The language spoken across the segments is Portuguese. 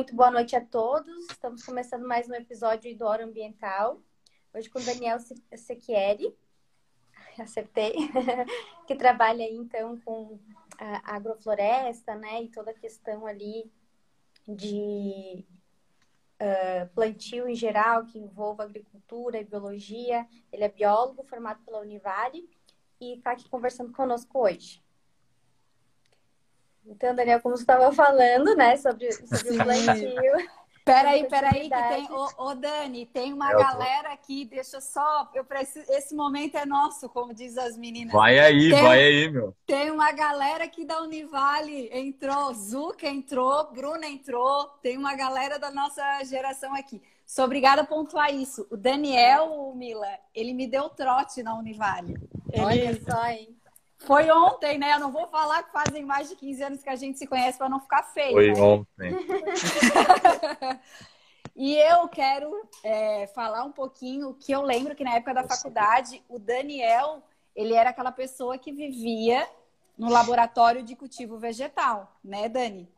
Muito boa noite a todos. Estamos começando mais um episódio do Hora Ambiental. Hoje com Daniel Sequieri, acertei, que trabalha então com a agrofloresta, né, e toda a questão ali de uh, plantio em geral, que envolva agricultura e biologia. Ele é biólogo formado pela Univale e está aqui conversando conosco hoje. Então, Daniel, como você estava falando, né, sobre, sobre o plantio. Peraí, peraí, que tem. Ô, ô, Dani, tem uma galera aqui, deixa só. Eu preciso, esse momento é nosso, como diz as meninas. Vai aí, tem, vai aí, meu. Tem uma galera aqui da Univale, entrou, Zuka entrou, Bruna entrou, tem uma galera da nossa geração aqui. Sou obrigada a pontuar isso. O Daniel, Mila, ele me deu trote na Univale. Ele... Olha só, hein? Foi ontem, né? Eu não vou falar que fazem mais de 15 anos que a gente se conhece para não ficar feio. Foi né? ontem. e eu quero é, falar um pouquinho que eu lembro que na época da faculdade, o Daniel, ele era aquela pessoa que vivia no laboratório de cultivo vegetal, né, Dani?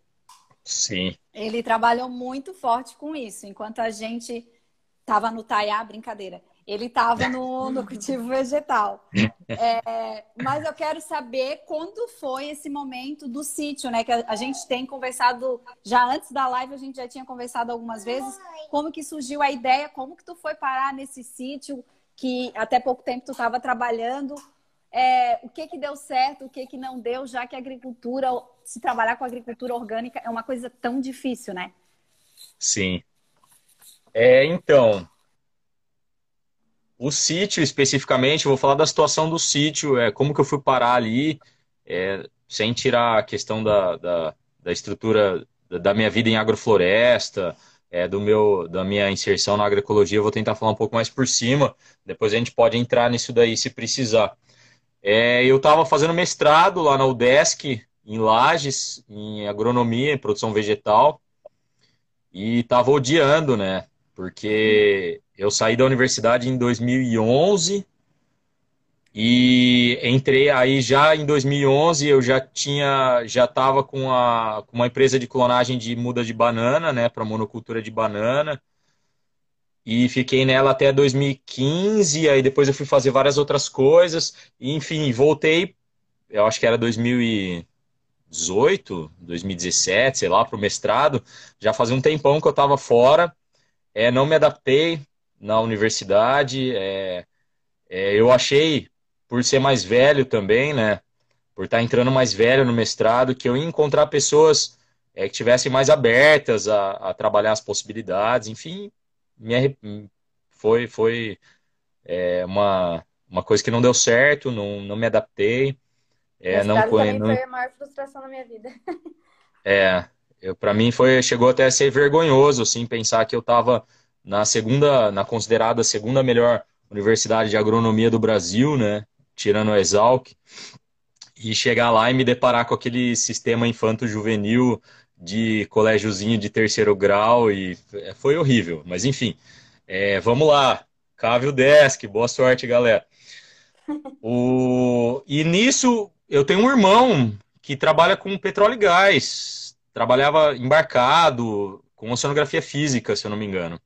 Sim. Ele trabalhou muito forte com isso, enquanto a gente estava no Taiá, brincadeira. Ele estava no, no cultivo vegetal. É, mas eu quero saber quando foi esse momento do sítio, né? Que a, a, gente tem conversado, já antes da live a gente já tinha conversado algumas vezes. Como que surgiu a ideia? Como que tu foi parar nesse sítio que até pouco tempo tu estava trabalhando? É, o que que deu certo, o que que não deu, já que a agricultura, se trabalhar com agricultura orgânica é uma coisa tão difícil, né? Sim. É, então, o sítio, especificamente, vou falar da situação do sítio, é, como que eu fui parar ali, é, sem tirar a questão da, da, da, estrutura da minha vida em agrofloresta, é, do meu, da minha inserção na agroecologia, eu vou tentar falar um pouco mais por cima, depois a gente pode entrar nisso daí se precisar. É, eu estava fazendo mestrado lá na UDESC, em Lages, em agronomia, em produção vegetal, e estava odiando, né? Porque eu saí da universidade em 2011 e entrei aí já em 2011 eu já tinha já estava com, a, com uma empresa de clonagem de muda de banana, né, para monocultura de banana. E fiquei nela até 2015, aí depois eu fui fazer várias outras coisas, e, enfim, voltei, eu acho que era 2018, 2017, sei lá, para o mestrado. Já fazia um tempão que eu estava fora, é, não me adaptei, na universidade. É, é, eu achei, por ser mais velho também, né? Por estar entrando mais velho no mestrado, que eu ia encontrar pessoas é, que tivessem mais abertas a, a, trabalhar as possibilidades. Enfim, me, foi, foi é, uma, uma coisa que não deu certo, não, não me adaptei. É, não não... foi a maior frustração da minha vida. É, para mim foi chegou até a ser vergonhoso assim pensar que eu estava na segunda, na considerada segunda melhor universidade de agronomia do Brasil, né? Tirando a Exalc, e chegar lá e me deparar com aquele sistema infanto-juvenil de colégiozinho de terceiro grau e é, foi horrível. Mas enfim, é, vamos lá. Cave o desk, boa sorte, galera. O... E nisso eu tenho um irmão que trabalha com petróleo e gás. Trabalhava embarcado, com oceanografia física, se eu não me engano.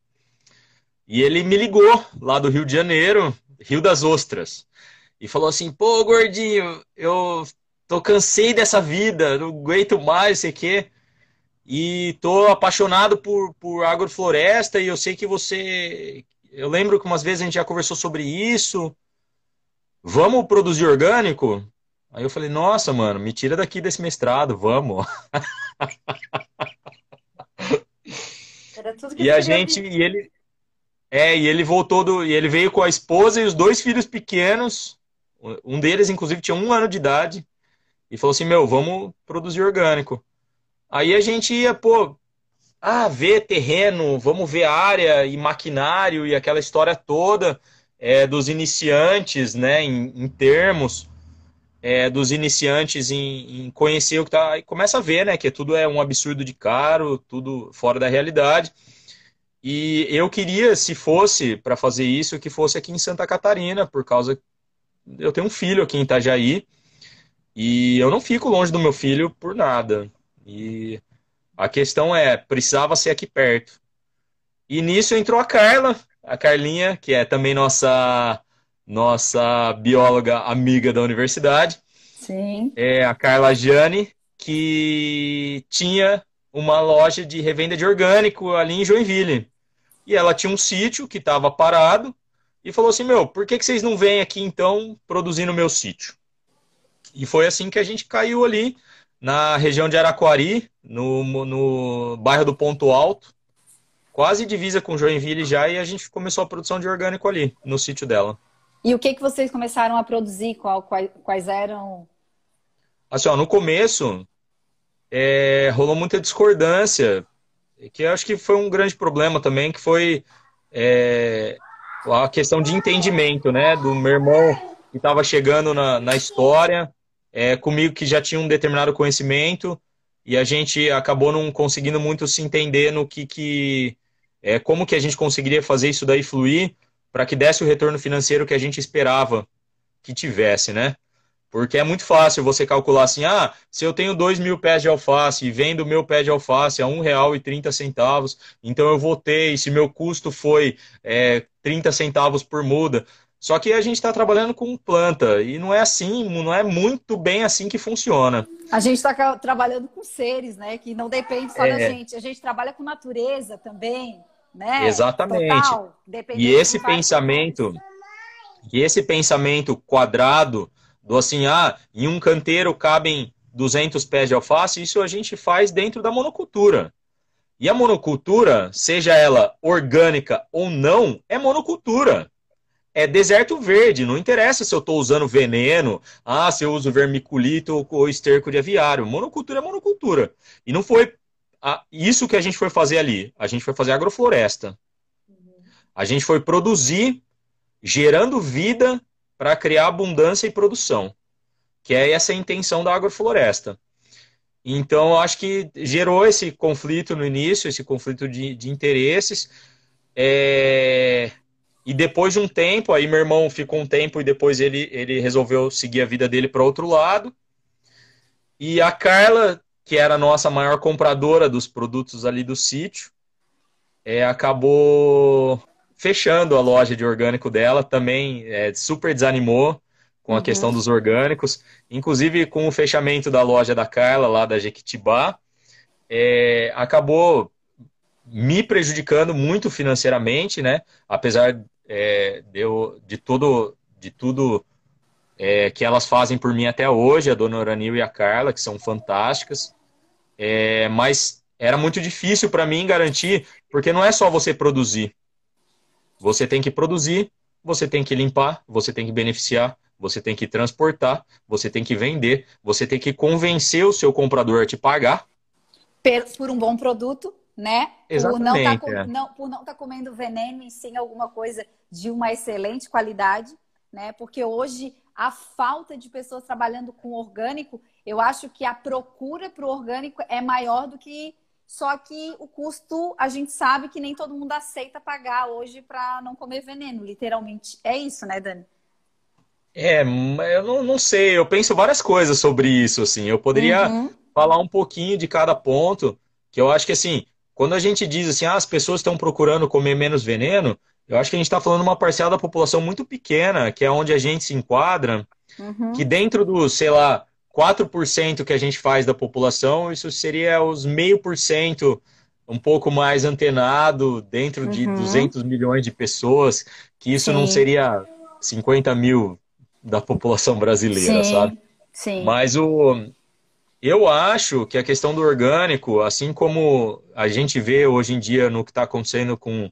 E ele me ligou lá do Rio de Janeiro, Rio das Ostras, e falou assim: pô, gordinho, eu tô cansei dessa vida, não aguento mais, sei que. E tô apaixonado por, por agrofloresta e eu sei que você. Eu lembro que umas vezes a gente já conversou sobre isso. Vamos produzir orgânico? Aí eu falei, nossa, mano, me tira daqui desse mestrado, vamos. e a gente, e ele, é, e ele voltou do. E ele veio com a esposa e os dois filhos pequenos. Um deles, inclusive, tinha um ano de idade. E falou assim: Meu, vamos produzir orgânico. Aí a gente ia, pô, ah, ver terreno, vamos ver área e maquinário e aquela história toda é, dos iniciantes, né, em, em termos. É, dos iniciantes em, em, conhecer o que tá. E começa a ver, né? Que tudo é um absurdo de caro, tudo fora da realidade. E eu queria, se fosse para fazer isso, que fosse aqui em Santa Catarina, por causa. Eu tenho um filho aqui em Itajaí e eu não fico longe do meu filho por nada. E A questão é, precisava ser aqui perto. E nisso entrou a Carla, a Carlinha, que é também nossa nossa bióloga amiga da universidade. Sim. É a Carla Gianni, que tinha uma loja de revenda de orgânico ali em Joinville. E ela tinha um sítio que estava parado e falou assim: Meu, por que, que vocês não vêm aqui então produzir no meu sítio? E foi assim que a gente caiu ali na região de Araquari, no, no bairro do Ponto Alto, quase divisa com Joinville já, e a gente começou a produção de orgânico ali, no sítio dela. E o que, que vocês começaram a produzir? Qual, quais, quais eram? Assim, ó, no começo é, rolou muita discordância, que eu acho que foi um grande problema também, que foi é, a questão de entendimento, né, do meu irmão que estava chegando na, na história, é, comigo que já tinha um determinado conhecimento, e a gente acabou não conseguindo muito se entender no que, que é, como que a gente conseguiria fazer isso daí fluir para que desse o retorno financeiro que a gente esperava que tivesse, né? Porque é muito fácil você calcular assim, ah, se eu tenho dois mil pés de alface e vendo o meu pé de alface a um real e trinta centavos, então eu e se meu custo foi é, 30 centavos por muda. Só que a gente está trabalhando com planta e não é assim, não é muito bem assim que funciona. A gente está trabalhando com seres, né? Que não depende só é. da gente. A gente trabalha com natureza também né? Exatamente. Total, e esse pensamento, e esse pensamento quadrado do assim, ah, em um canteiro cabem 200 pés de alface, isso a gente faz dentro da monocultura. E a monocultura, seja ela orgânica ou não, é monocultura. É deserto verde, não interessa se eu estou usando veneno, ah, se eu uso vermiculito ou esterco de aviário. Monocultura é monocultura. E não foi a, isso que a gente foi fazer ali. A gente foi fazer agrofloresta. A gente foi produzir, gerando vida para criar abundância e produção. Que é essa intenção da agrofloresta. Então, acho que gerou esse conflito no início, esse conflito de, de interesses. É... E depois de um tempo, aí meu irmão ficou um tempo e depois ele, ele resolveu seguir a vida dele para outro lado. E a Carla que era a nossa maior compradora dos produtos ali do sítio, é, acabou fechando a loja de orgânico dela, também é, super desanimou com a uhum. questão dos orgânicos, inclusive com o fechamento da loja da Carla, lá da Jequitibá, é, acabou me prejudicando muito financeiramente, né? Apesar é, de, eu, de, todo, de tudo é, que elas fazem por mim até hoje, a dona Oranil e a Carla, que são fantásticas. É, mas era muito difícil para mim garantir, porque não é só você produzir. Você tem que produzir, você tem que limpar, você tem que beneficiar, você tem que transportar, você tem que vender, você tem que convencer o seu comprador a te pagar. Por um bom produto, né? Exatamente. Por não tá, não, por não estar tá comendo veneno e sim alguma coisa de uma excelente qualidade, né? Porque hoje a falta de pessoas trabalhando com orgânico eu acho que a procura para o orgânico é maior do que. Só que o custo, a gente sabe que nem todo mundo aceita pagar hoje para não comer veneno, literalmente. É isso, né, Dani? É, eu não, não sei, eu penso várias coisas sobre isso, assim. Eu poderia uhum. falar um pouquinho de cada ponto, que eu acho que, assim, quando a gente diz assim, ah, as pessoas estão procurando comer menos veneno, eu acho que a gente está falando uma parcela da população muito pequena, que é onde a gente se enquadra, uhum. que dentro do, sei lá, 4% que a gente faz da população, isso seria os meio por cento, um pouco mais antenado, dentro de uhum. 200 milhões de pessoas, que isso Sim. não seria 50 mil da população brasileira, Sim. sabe? Sim. Mas o, eu acho que a questão do orgânico, assim como a gente vê hoje em dia no que está acontecendo com,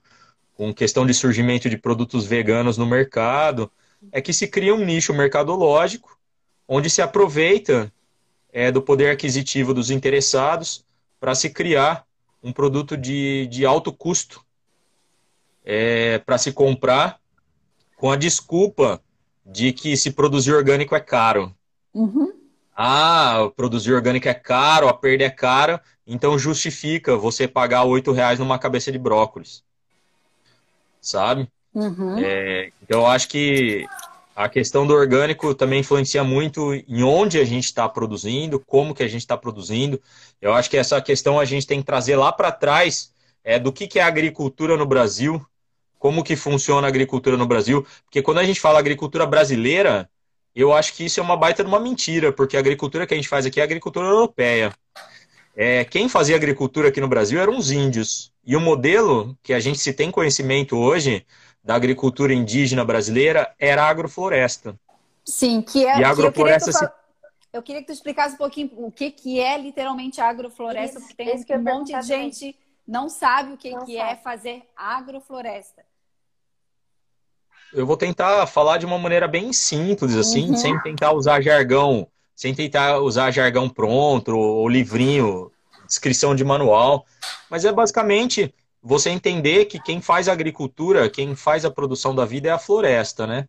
com questão de surgimento de produtos veganos no mercado, é que se cria um nicho mercadológico onde se aproveita é, do poder aquisitivo dos interessados para se criar um produto de, de alto custo é, para se comprar com a desculpa de que se produzir orgânico é caro. Uhum. Ah, produzir orgânico é caro, a perda é cara, então justifica você pagar oito reais numa cabeça de brócolis. Sabe? Uhum. É, então eu acho que A questão do orgânico também influencia muito em onde a gente está produzindo, como que a gente está produzindo. Eu acho que essa questão a gente tem que trazer lá para trás é, do que, que é a agricultura no Brasil, como que funciona a agricultura no Brasil. Porque quando a gente fala agricultura brasileira, eu acho que isso é uma baita de uma mentira, porque a agricultura que a gente faz aqui é a agricultura europeia. É, quem fazia agricultura aqui no Brasil eram os índios. E o modelo que a gente se tem conhecimento hoje da agricultura indígena brasileira era a agrofloresta. Sim, que é. E a agrofloresta eu, queria se... eu queria que tu explicasse um pouquinho o que, que é literalmente a agrofloresta, isso, porque tem um monte de gente não sabe o que, que é fazer agrofloresta. Eu vou tentar falar de uma maneira bem simples, assim, uhum. sem tentar usar jargão, sem tentar usar jargão pronto ou livrinho, descrição de manual. Mas é basicamente você entender que quem faz a agricultura, quem faz a produção da vida é a floresta, né?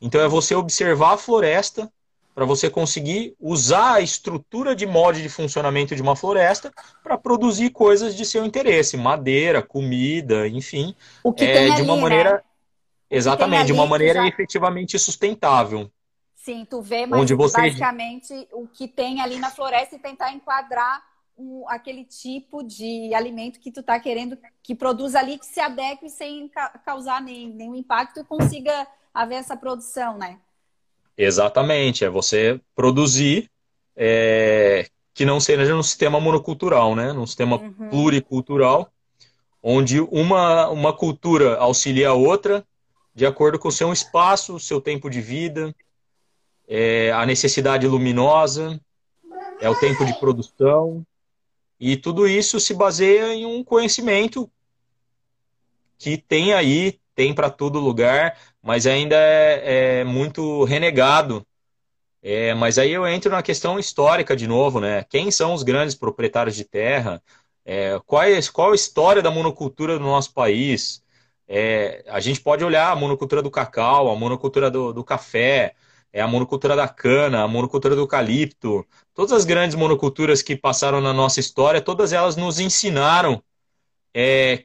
Então é você observar a floresta para você conseguir usar a estrutura de molde de funcionamento de uma floresta para produzir coisas de seu interesse, madeira, comida, enfim, o que é, de uma ali, maneira né? exatamente, de uma maneira já... efetivamente sustentável. Sim, tu vê, mas onde você... basicamente o que tem ali na floresta e tentar enquadrar um, aquele tipo de alimento que tu está querendo que produza ali, que se adeque sem ca causar nem, nenhum impacto e consiga haver essa produção, né? Exatamente, é você produzir é, que não seja num sistema monocultural, né? Num sistema uhum. pluricultural, onde uma, uma cultura auxilia a outra de acordo com o seu espaço, seu tempo de vida, é, a necessidade luminosa, é o tempo de produção, e tudo isso se baseia em um conhecimento que tem aí, tem para todo lugar, mas ainda é, é muito renegado. É, mas aí eu entro na questão histórica de novo, né? Quem são os grandes proprietários de terra? É, qual, é, qual a história da monocultura do nosso país? É, a gente pode olhar a monocultura do cacau, a monocultura do, do café, é a monocultura da cana, a monocultura do eucalipto, todas as grandes monoculturas que passaram na nossa história, todas elas nos ensinaram é,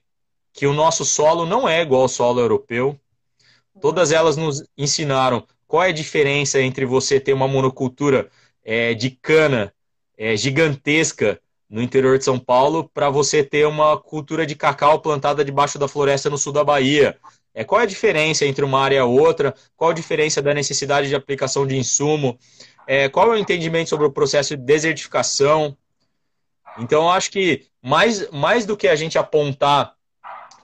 que o nosso solo não é igual ao solo europeu. Todas elas nos ensinaram qual é a diferença entre você ter uma monocultura é, de cana é, gigantesca no interior de São Paulo para você ter uma cultura de cacau plantada debaixo da floresta no sul da Bahia. É, qual é a diferença entre uma área e outra? Qual a diferença da necessidade de aplicação de insumo? É, qual é o entendimento sobre o processo de desertificação? Então, eu acho que mais, mais do que a gente apontar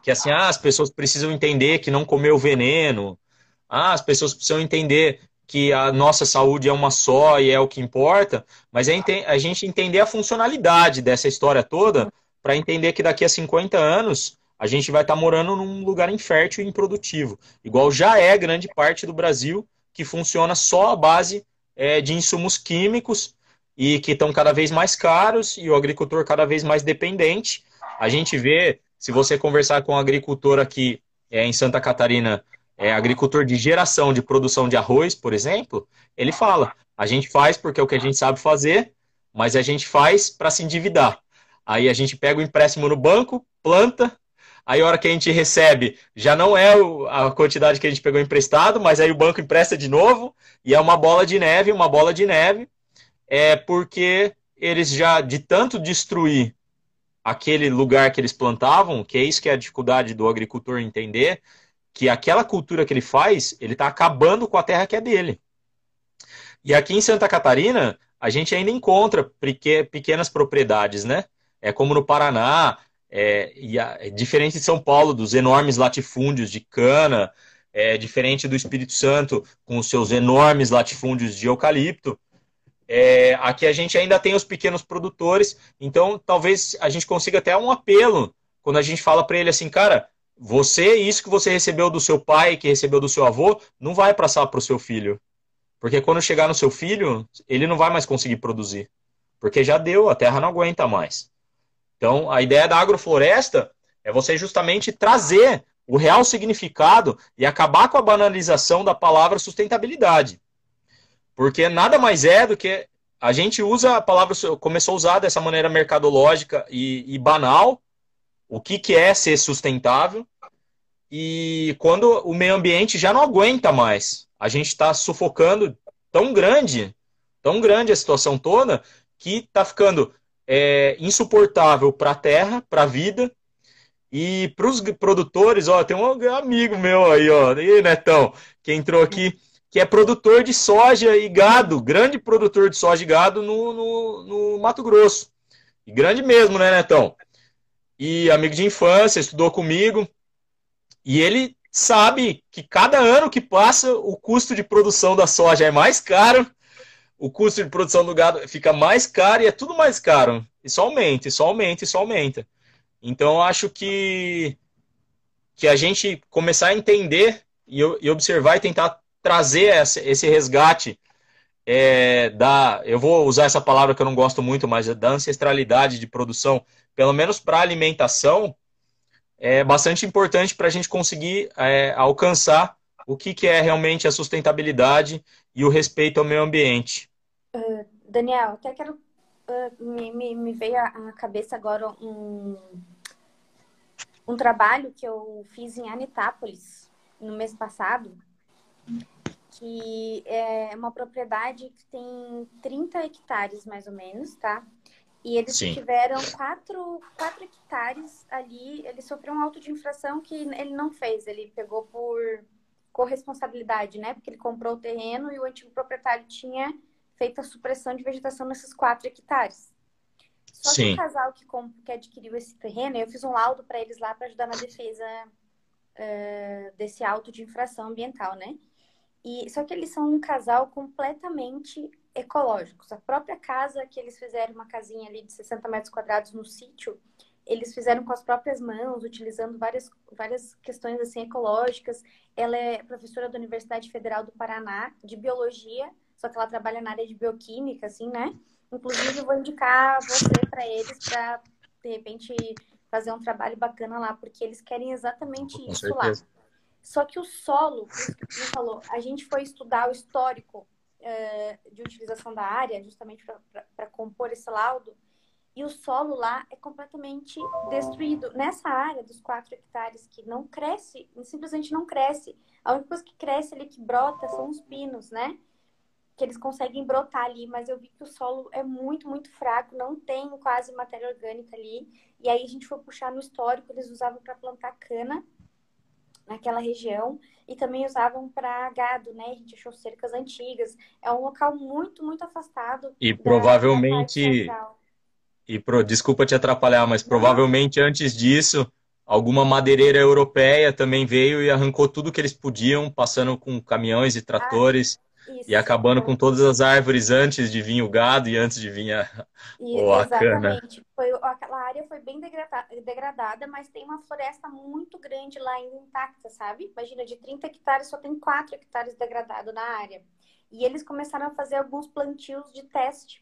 que assim, ah, as pessoas precisam entender que não comeu veneno, ah, as pessoas precisam entender que a nossa saúde é uma só e é o que importa, mas é a gente entender a funcionalidade dessa história toda para entender que daqui a 50 anos a gente vai estar tá morando num lugar infértil e improdutivo. Igual já é grande parte do Brasil, que funciona só à base é, de insumos químicos e que estão cada vez mais caros e o agricultor cada vez mais dependente. A gente vê, se você conversar com um agricultor aqui é, em Santa Catarina, é agricultor de geração de produção de arroz, por exemplo, ele fala: a gente faz porque é o que a gente sabe fazer, mas a gente faz para se endividar. Aí a gente pega o empréstimo no banco, planta, Aí a hora que a gente recebe, já não é a quantidade que a gente pegou emprestado, mas aí o banco empresta de novo, e é uma bola de neve, uma bola de neve, é porque eles já, de tanto destruir aquele lugar que eles plantavam, que é isso que é a dificuldade do agricultor entender, que aquela cultura que ele faz, ele está acabando com a terra que é dele. E aqui em Santa Catarina, a gente ainda encontra pequenas propriedades, né? É como no Paraná, é, e a, é diferente de São Paulo, dos enormes latifúndios de cana, é diferente do Espírito Santo, com os seus enormes latifúndios de eucalipto. É, aqui a gente ainda tem os pequenos produtores, então talvez a gente consiga até um apelo quando a gente fala para ele assim, cara, você, isso que você recebeu do seu pai, que recebeu do seu avô, não vai passar para o seu filho. Porque quando chegar no seu filho, ele não vai mais conseguir produzir. Porque já deu, a terra não aguenta mais. Então, a ideia da agrofloresta é você justamente trazer o real significado e acabar com a banalização da palavra sustentabilidade. Porque nada mais é do que a gente usa a palavra, começou a usar dessa maneira mercadológica e, e banal, o que, que é ser sustentável. e quando o meio ambiente já não aguenta mais. A gente está sufocando tão grande, tão grande a situação toda, que está ficando é, insuportável para a terra, para a vida. E para os produtores, ó, tem um amigo meu aí, ó, aí, Netão, que entrou aqui, que é produtor de soja e gado, grande produtor de soja e gado no, no, no Mato Grosso. E grande mesmo, né, Netão? E amigo de infância, estudou comigo. E ele sabe que cada ano que passa, o custo de produção da soja é mais caro, o custo de produção do gado fica mais caro e é tudo mais caro. E só aumenta, e só aumenta, e só aumenta. Então, acho que, que a gente começar a entender e, e observar e tentar trazer essa, esse resgate é, da. Eu vou usar essa palavra que eu não gosto muito, mas da ancestralidade de produção, pelo menos para alimentação, é bastante importante para a gente conseguir é, alcançar o que, que é realmente a sustentabilidade e o respeito ao meio ambiente. Uh, Daniel, até quero. Uh, me, me, me, veio à cabeça agora um, um trabalho que eu fiz em Anitápolis no mês passado, que é uma propriedade que tem 30 hectares mais ou menos, tá? E eles Sim. tiveram quatro, quatro hectares ali. Ele sofreu um auto de infração que ele não fez. Ele pegou por corresponsabilidade, né? Porque ele comprou o terreno e o antigo proprietário tinha feito a supressão de vegetação nesses quatro hectares. Só Sim. que o casal que, que adquiriu esse terreno, eu fiz um laudo para eles lá para ajudar na defesa uh, desse auto de infração ambiental, né? E, só que eles são um casal completamente ecológicos. A própria casa que eles fizeram, uma casinha ali de 60 metros quadrados no sítio, eles fizeram com as próprias mãos, utilizando várias, várias questões assim ecológicas. Ela é professora da Universidade Federal do Paraná de biologia, só que ela trabalha na área de bioquímica, assim, né? Inclusive, eu vou indicar você para eles para de repente fazer um trabalho bacana lá, porque eles querem exatamente com isso certeza. lá. Só que o solo, isso que você falou, a gente foi estudar o histórico eh, de utilização da área, justamente para compor esse laudo, e o solo lá é completamente destruído. Nessa área dos 4 hectares que não cresce, simplesmente não cresce. A única coisa que cresce ali, que brota, são os pinos, né? Que eles conseguem brotar ali, mas eu vi que o solo é muito, muito fraco, não tem quase matéria orgânica ali. E aí a gente foi puxar no histórico, eles usavam para plantar cana naquela região e também usavam para gado, né? A gente achou cercas antigas. É um local muito, muito afastado. E provavelmente. E pro, desculpa te atrapalhar, mas provavelmente antes disso, alguma madeireira europeia também veio e arrancou tudo que eles podiam, passando com caminhões e tratores. Ah. Isso, e acabando com todas as árvores antes de vir o gado e antes de vir a, Isso, a exatamente. Foi, aquela área foi bem degradada, mas tem uma floresta muito grande lá ainda intacta, sabe? Imagina, de 30 hectares só tem 4 hectares degradado na área. E eles começaram a fazer alguns plantios de teste.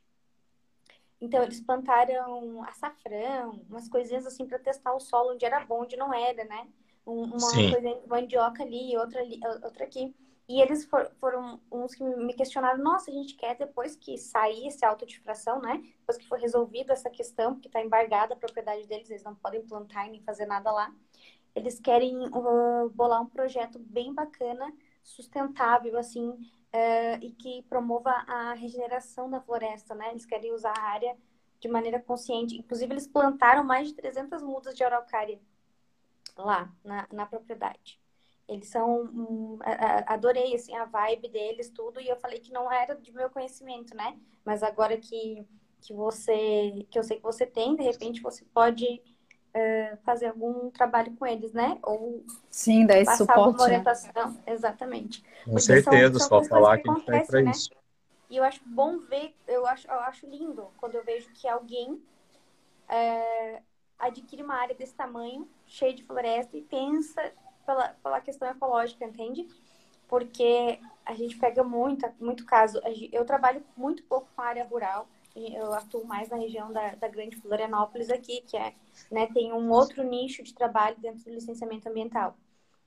Então, eles plantaram açafrão, umas coisinhas assim para testar o solo onde era bom, onde não era, né? Uma Sim. coisa mandioca ali, outra ali, outra aqui. E eles for, foram uns que me questionaram, nossa, a gente quer depois que sair esse auto de fração, né? Depois que for resolvida essa questão, porque está embargada a propriedade deles, eles não podem plantar e nem fazer nada lá. Eles querem uh, bolar um projeto bem bacana, sustentável, assim, uh, e que promova a regeneração da floresta, né? Eles querem usar a área de maneira consciente. Inclusive, eles plantaram mais de 300 mudas de araucária lá na, na propriedade. Eles são. Adorei assim, a vibe deles, tudo, e eu falei que não era de meu conhecimento, né? Mas agora que, que você. que eu sei que você tem, de repente você pode uh, fazer algum trabalho com eles, né? Ou Sim, dar esse suporte. Né? orientação. Né? Exatamente. Com Porque certeza, são, são só falar que, que a gente tá para né? isso. E eu acho bom ver, eu acho, eu acho lindo quando eu vejo que alguém é, adquire uma área desse tamanho, cheia de floresta, e pensa pela, pela questão ecológica, entende? Porque a gente pega muito, muito caso. Eu trabalho muito pouco com a área rural, eu atuo mais na região da, da Grande Florianópolis aqui, que é, né, tem um outro nicho de trabalho dentro do licenciamento ambiental.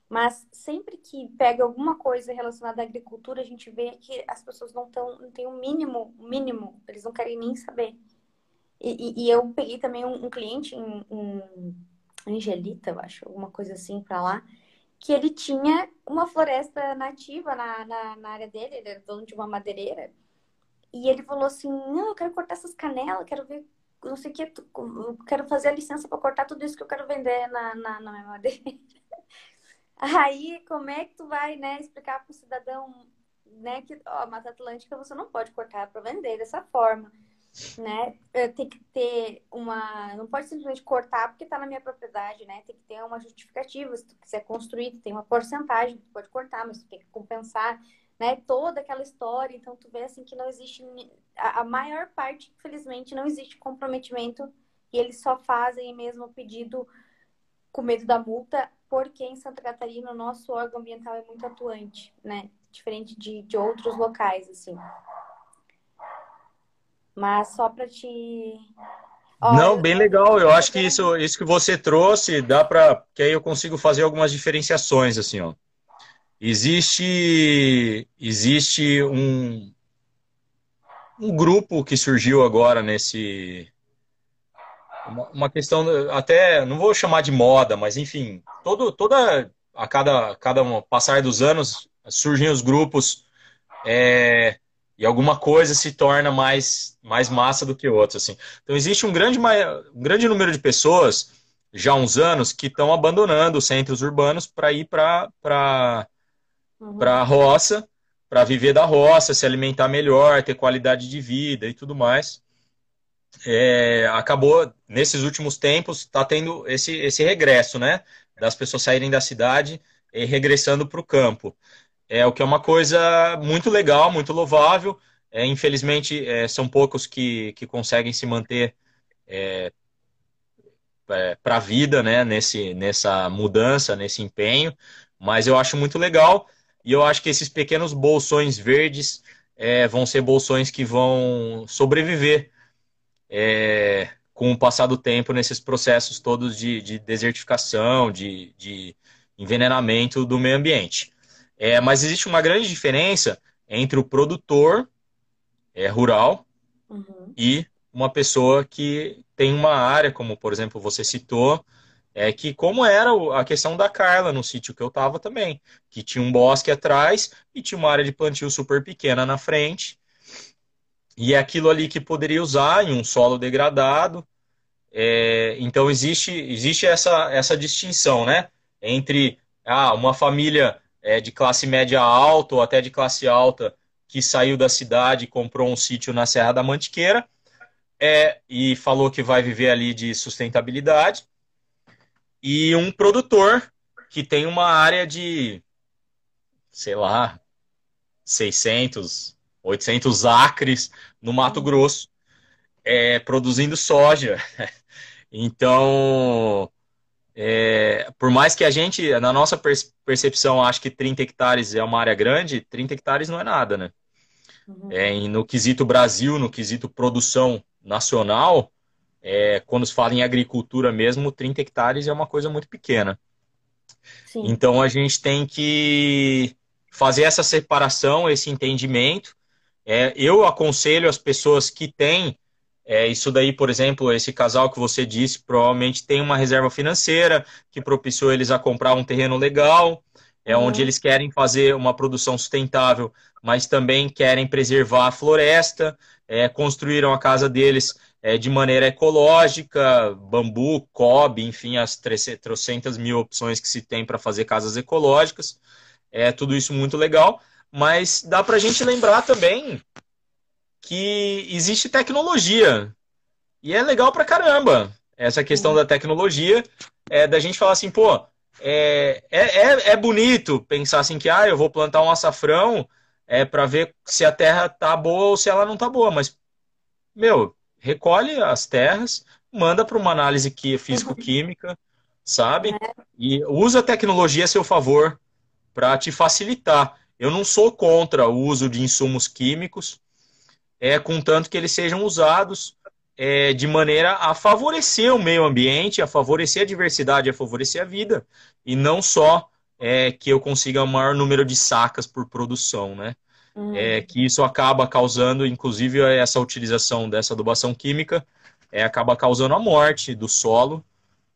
Mas sempre que pega alguma coisa relacionada à agricultura, a gente vê que as pessoas não, tão, não têm o um mínimo, mínimo, eles não querem nem saber. E, e, e eu peguei também um, um cliente em, Angelita, eu acho, alguma coisa assim para lá, que ele tinha uma floresta nativa na, na, na área dele, ele era dono de uma madeireira. E ele falou assim: Não, eu quero cortar essas canelas, quero ver, não sei o que, quero fazer a licença para cortar tudo isso que eu quero vender na, na, na minha madeira. Aí, como é que tu vai, né, explicar para o cidadão, né, que, ó, Mata Atlântica você não pode cortar para vender dessa forma né? Tem que ter uma. Não pode simplesmente cortar porque está na minha propriedade, né? Tem que ter uma justificativa. Se tu quiser construir, tem uma porcentagem, tu pode cortar, mas tu tem que compensar, né? Toda aquela história. Então, tu vê assim que não existe. A maior parte, infelizmente, não existe comprometimento e eles só fazem mesmo o pedido com medo da multa, porque em Santa Catarina o nosso órgão ambiental é muito atuante, né? Diferente de, de outros locais, assim. Mas só para te. Não, bem legal. Eu acho que isso, isso que você trouxe dá para que aí eu consigo fazer algumas diferenciações assim, ó. Existe existe um um grupo que surgiu agora nesse uma, uma questão até não vou chamar de moda, mas enfim, todo toda a cada cada passar dos anos surgem os grupos é, e alguma coisa se torna mais, mais massa do que outra. Assim. Então, existe um grande, um grande número de pessoas, já há uns anos, que estão abandonando os centros urbanos para ir para uhum. a roça, para viver da roça, se alimentar melhor, ter qualidade de vida e tudo mais. É, acabou, nesses últimos tempos, está tendo esse, esse regresso, né? Das pessoas saírem da cidade e regressando para o campo é o que é uma coisa muito legal, muito louvável. É, infelizmente, é, são poucos que, que conseguem se manter é, é para a vida, né, nesse, nessa mudança, nesse empenho. Mas eu acho muito legal e eu acho que esses pequenos bolsões verdes é, vão ser bolsões que vão sobreviver é, com o passar do tempo nesses processos todos de, de desertificação, de, de envenenamento do meio ambiente. É, mas existe uma grande diferença entre o produtor é, rural uhum. e uma pessoa que tem uma área, como por exemplo você citou, é que como era a questão da Carla no sítio que eu estava também, que tinha um bosque atrás e tinha uma área de plantio super pequena na frente, e é aquilo ali que poderia usar em um solo degradado. É, então existe, existe essa, essa distinção, né? Entre ah, uma família é, de classe média alta ou até de classe alta que saiu da cidade e comprou um sítio na Serra da Mantiqueira é, e falou que vai viver ali de sustentabilidade. E um produtor que tem uma área de, sei lá, 600, 800 acres no Mato Grosso, é, produzindo soja. Então, é, por mais que a gente, na nossa percepção, ache que 30 hectares é uma área grande, 30 hectares não é nada, né? Uhum. É, no quesito Brasil, no quesito produção nacional, é, quando se fala em agricultura mesmo, 30 hectares é uma coisa muito pequena. Sim. Então a gente tem que fazer essa separação, esse entendimento. É, eu aconselho as pessoas que têm é, isso daí, por exemplo, esse casal que você disse, provavelmente tem uma reserva financeira que propiciou eles a comprar um terreno legal, é uhum. onde eles querem fazer uma produção sustentável, mas também querem preservar a floresta, é, construíram a casa deles é, de maneira ecológica, bambu, cobre, enfim, as 300 mil opções que se tem para fazer casas ecológicas. É tudo isso muito legal, mas dá para a gente lembrar também que existe tecnologia. E é legal pra caramba essa questão da tecnologia, é da gente falar assim, pô, é, é, é, é bonito pensar assim que, ah, eu vou plantar um açafrão é para ver se a terra tá boa ou se ela não tá boa, mas, meu, recolhe as terras, manda para uma análise físico-química, sabe? É. E usa a tecnologia a seu favor para te facilitar. Eu não sou contra o uso de insumos químicos, é, contanto que eles sejam usados é, de maneira a favorecer o meio ambiente, a favorecer a diversidade, a favorecer a vida, e não só é, que eu consiga o maior número de sacas por produção, né? Uhum. É, que isso acaba causando, inclusive, essa utilização dessa adubação química, é, acaba causando a morte do solo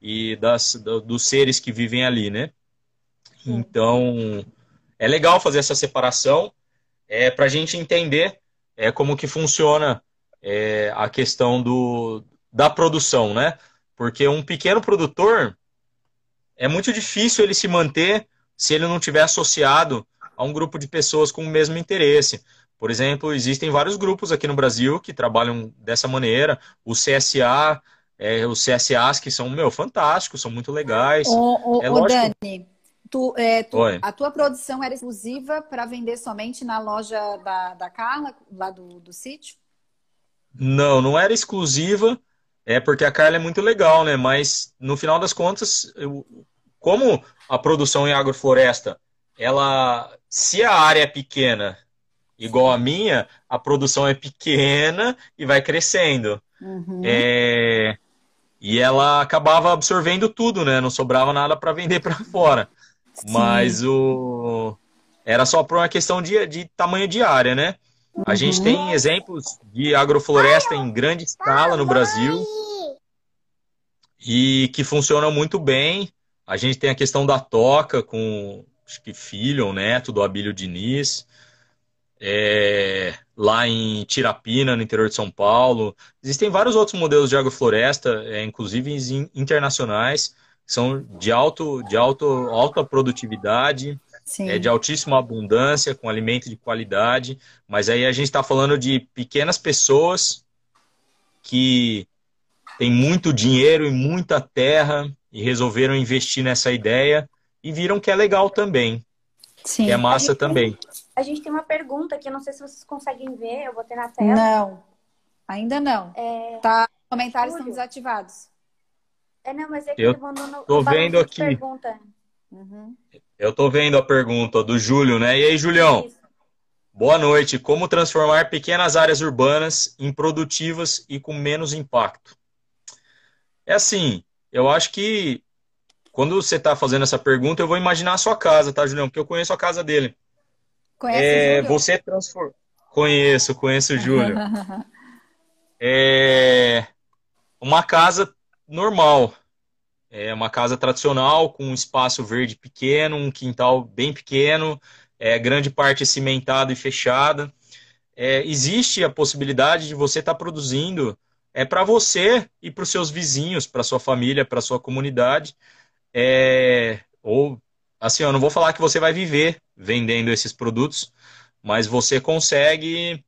e das, do, dos seres que vivem ali, né? Então, é legal fazer essa separação é, para a gente entender é, como que funciona é, a questão do, da produção, né? Porque um pequeno produtor é muito difícil ele se manter se ele não tiver associado a um grupo de pessoas com o mesmo interesse. Por exemplo, existem vários grupos aqui no Brasil que trabalham dessa maneira. O CSA, é, os CSAs que são, meu, fantásticos, são muito legais. Ô, ô, é ô Dani, tu, é, tu, a tua produção era exclusiva para vender somente na loja da, da Carla, lá do, do sítio? Não, não era exclusiva, é porque a Carla é muito legal, né? Mas no final das contas, eu, como a produção em agrofloresta, ela, se a área é pequena igual a minha, a produção é pequena e vai crescendo. Uhum. É... E ela acabava absorvendo tudo, né? Não sobrava nada para vender para fora. Sim. Mas o era só por uma questão de, de tamanho de área, né? Uhum. A gente tem exemplos de agrofloresta em grande escala no Brasil e que funcionam muito bem. A gente tem a questão da toca com acho que filho ou neto do Abílio Diniz é, lá em Tirapina, no interior de São Paulo. Existem vários outros modelos de agrofloresta, é, inclusive internacionais, que são de, alto, de alto, alta produtividade, é, de altíssima abundância, com alimento de qualidade. Mas aí a gente está falando de pequenas pessoas que têm muito dinheiro e muita terra e resolveram investir nessa ideia e viram que é legal também. Sim. Que é massa também. A gente tem uma pergunta aqui, não sei se vocês conseguem ver, eu vou ter na tela. Não, ainda não. É... Tá, comentários estão desativados. É, não, mas é que eu ele mandou no tô vendo aqui. Pergunta. Uhum. Eu tô vendo a pergunta do Júlio, né? E aí, Julião? Isso. Boa noite. Como transformar pequenas áreas urbanas em produtivas e com menos impacto? É assim, eu acho que quando você está fazendo essa pergunta, eu vou imaginar a sua casa, tá, Julião? Porque eu conheço a casa dele. Conhece é, o Júlio? Você transforma. Conheço, conheço o Júlio. é uma casa normal. É uma casa tradicional, com um espaço verde pequeno, um quintal bem pequeno, é, grande parte cimentada e fechada. É, existe a possibilidade de você estar tá produzindo é para você e para os seus vizinhos, para sua família, para sua comunidade, é, ou assim, eu não vou falar que você vai viver vendendo esses produtos, mas você consegue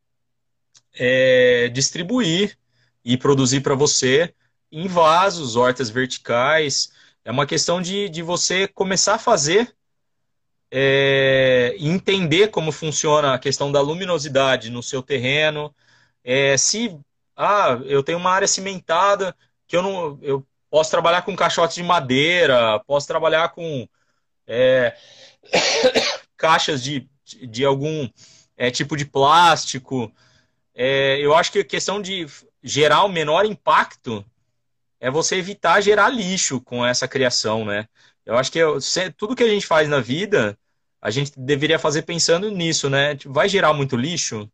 é, distribuir e produzir para você em vasos, hortas verticais. É uma questão de, de você começar a fazer é, entender como funciona a questão da luminosidade no seu terreno. É, se ah, eu tenho uma área cimentada que eu não eu posso trabalhar com caixotes de madeira, posso trabalhar com é, caixas de, de algum é, tipo de plástico. É, eu acho que a questão de gerar o menor impacto é você evitar gerar lixo com essa criação, né? Eu acho que eu, tudo que a gente faz na vida, a gente deveria fazer pensando nisso, né? Vai gerar muito lixo?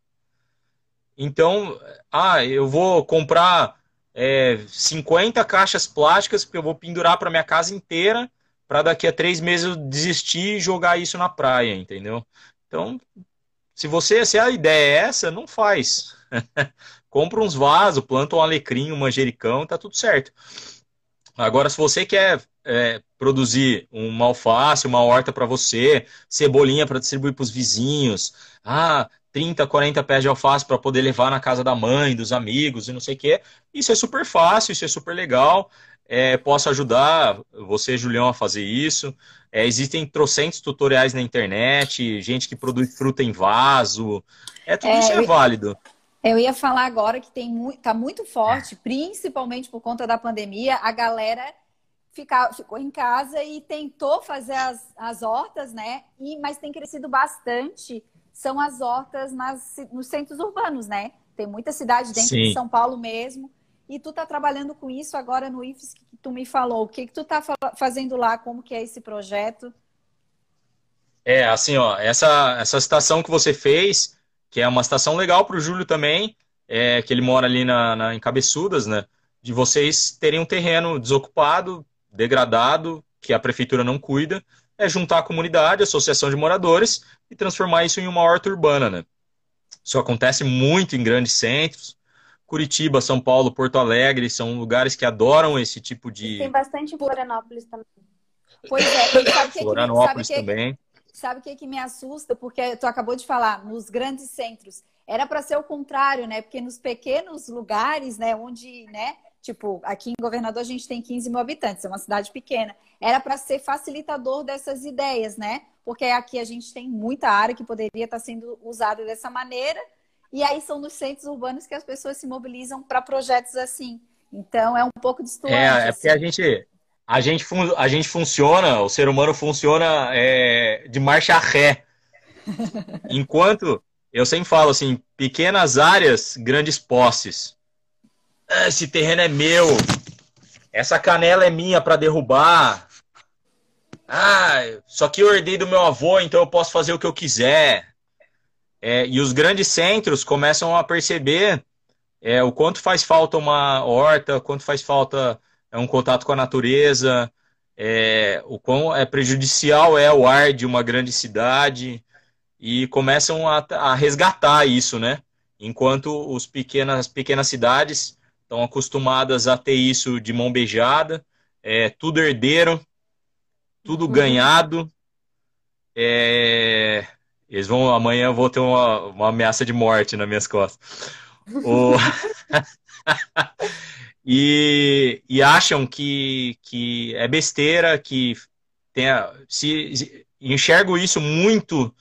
Então, ah, eu vou comprar é, 50 caixas plásticas porque eu vou pendurar para minha casa inteira para daqui a três meses eu desistir e jogar isso na praia, entendeu? Então, se você, se a ideia é essa, não faz. Compra uns vasos, planta um alecrim, um manjericão, tá tudo certo. Agora, se você quer é, produzir uma alface, uma horta para você, cebolinha para distribuir para os vizinhos, ah, 30, 40 pés de alface para poder levar na casa da mãe, dos amigos e não sei o quê, isso é super fácil, isso é super legal é, posso ajudar você, Julião, a fazer isso. É, existem trocentos tutoriais na internet, gente que produz fruta em vaso. É, tudo é, isso é válido. Eu ia falar agora que tem tá muito forte, principalmente por conta da pandemia, a galera ficar, ficou em casa e tentou fazer as, as hortas, né? E, mas tem crescido bastante, são as hortas nas, nos centros urbanos, né? Tem muita cidade dentro Sim. de São Paulo mesmo e tu tá trabalhando com isso agora no IFES que tu me falou. O que que tu tá fazendo lá? Como que é esse projeto? É, assim, ó, essa, essa estação que você fez, que é uma estação legal para o Júlio também, é, que ele mora ali na, na, em Cabeçudas, né? De vocês terem um terreno desocupado, degradado, que a prefeitura não cuida. É juntar a comunidade, a associação de moradores e transformar isso em uma horta urbana, né? Isso acontece muito em grandes centros. Curitiba, São Paulo, Porto Alegre são lugares que adoram esse tipo de. Tem bastante em Florianópolis também. Pois é, e sabe o que, Florianópolis que, também. Sabe o que, que me assusta? Porque tu acabou de falar, nos grandes centros. Era para ser o contrário, né? Porque nos pequenos lugares, né, onde, né, tipo, aqui em Governador a gente tem 15 mil habitantes, é uma cidade pequena. Era para ser facilitador dessas ideias, né? Porque aqui a gente tem muita área que poderia estar sendo usada dessa maneira. E aí são nos centros urbanos que as pessoas se mobilizam para projetos assim. Então é um pouco distante. É, é porque a gente, a gente, a gente funciona, o ser humano funciona é, de marcha ré. Enquanto eu sempre falo assim, pequenas áreas, grandes posses. Esse terreno é meu. Essa canela é minha para derrubar. Ah, só que eu herdei do meu avô, então eu posso fazer o que eu quiser. É, e os grandes centros começam a perceber é, o quanto faz falta uma horta, quanto faz falta é, um contato com a natureza, é, o quão é prejudicial é o ar de uma grande cidade e começam a, a resgatar isso, né? Enquanto os pequenas, as pequenas cidades estão acostumadas a ter isso de mão beijada, é, tudo herdeiro, tudo uhum. ganhado. É, eles vão amanhã eu vou ter uma, uma ameaça de morte nas minhas costas. o... e, e acham que, que é besteira, que tem a, se, se enxergo isso muito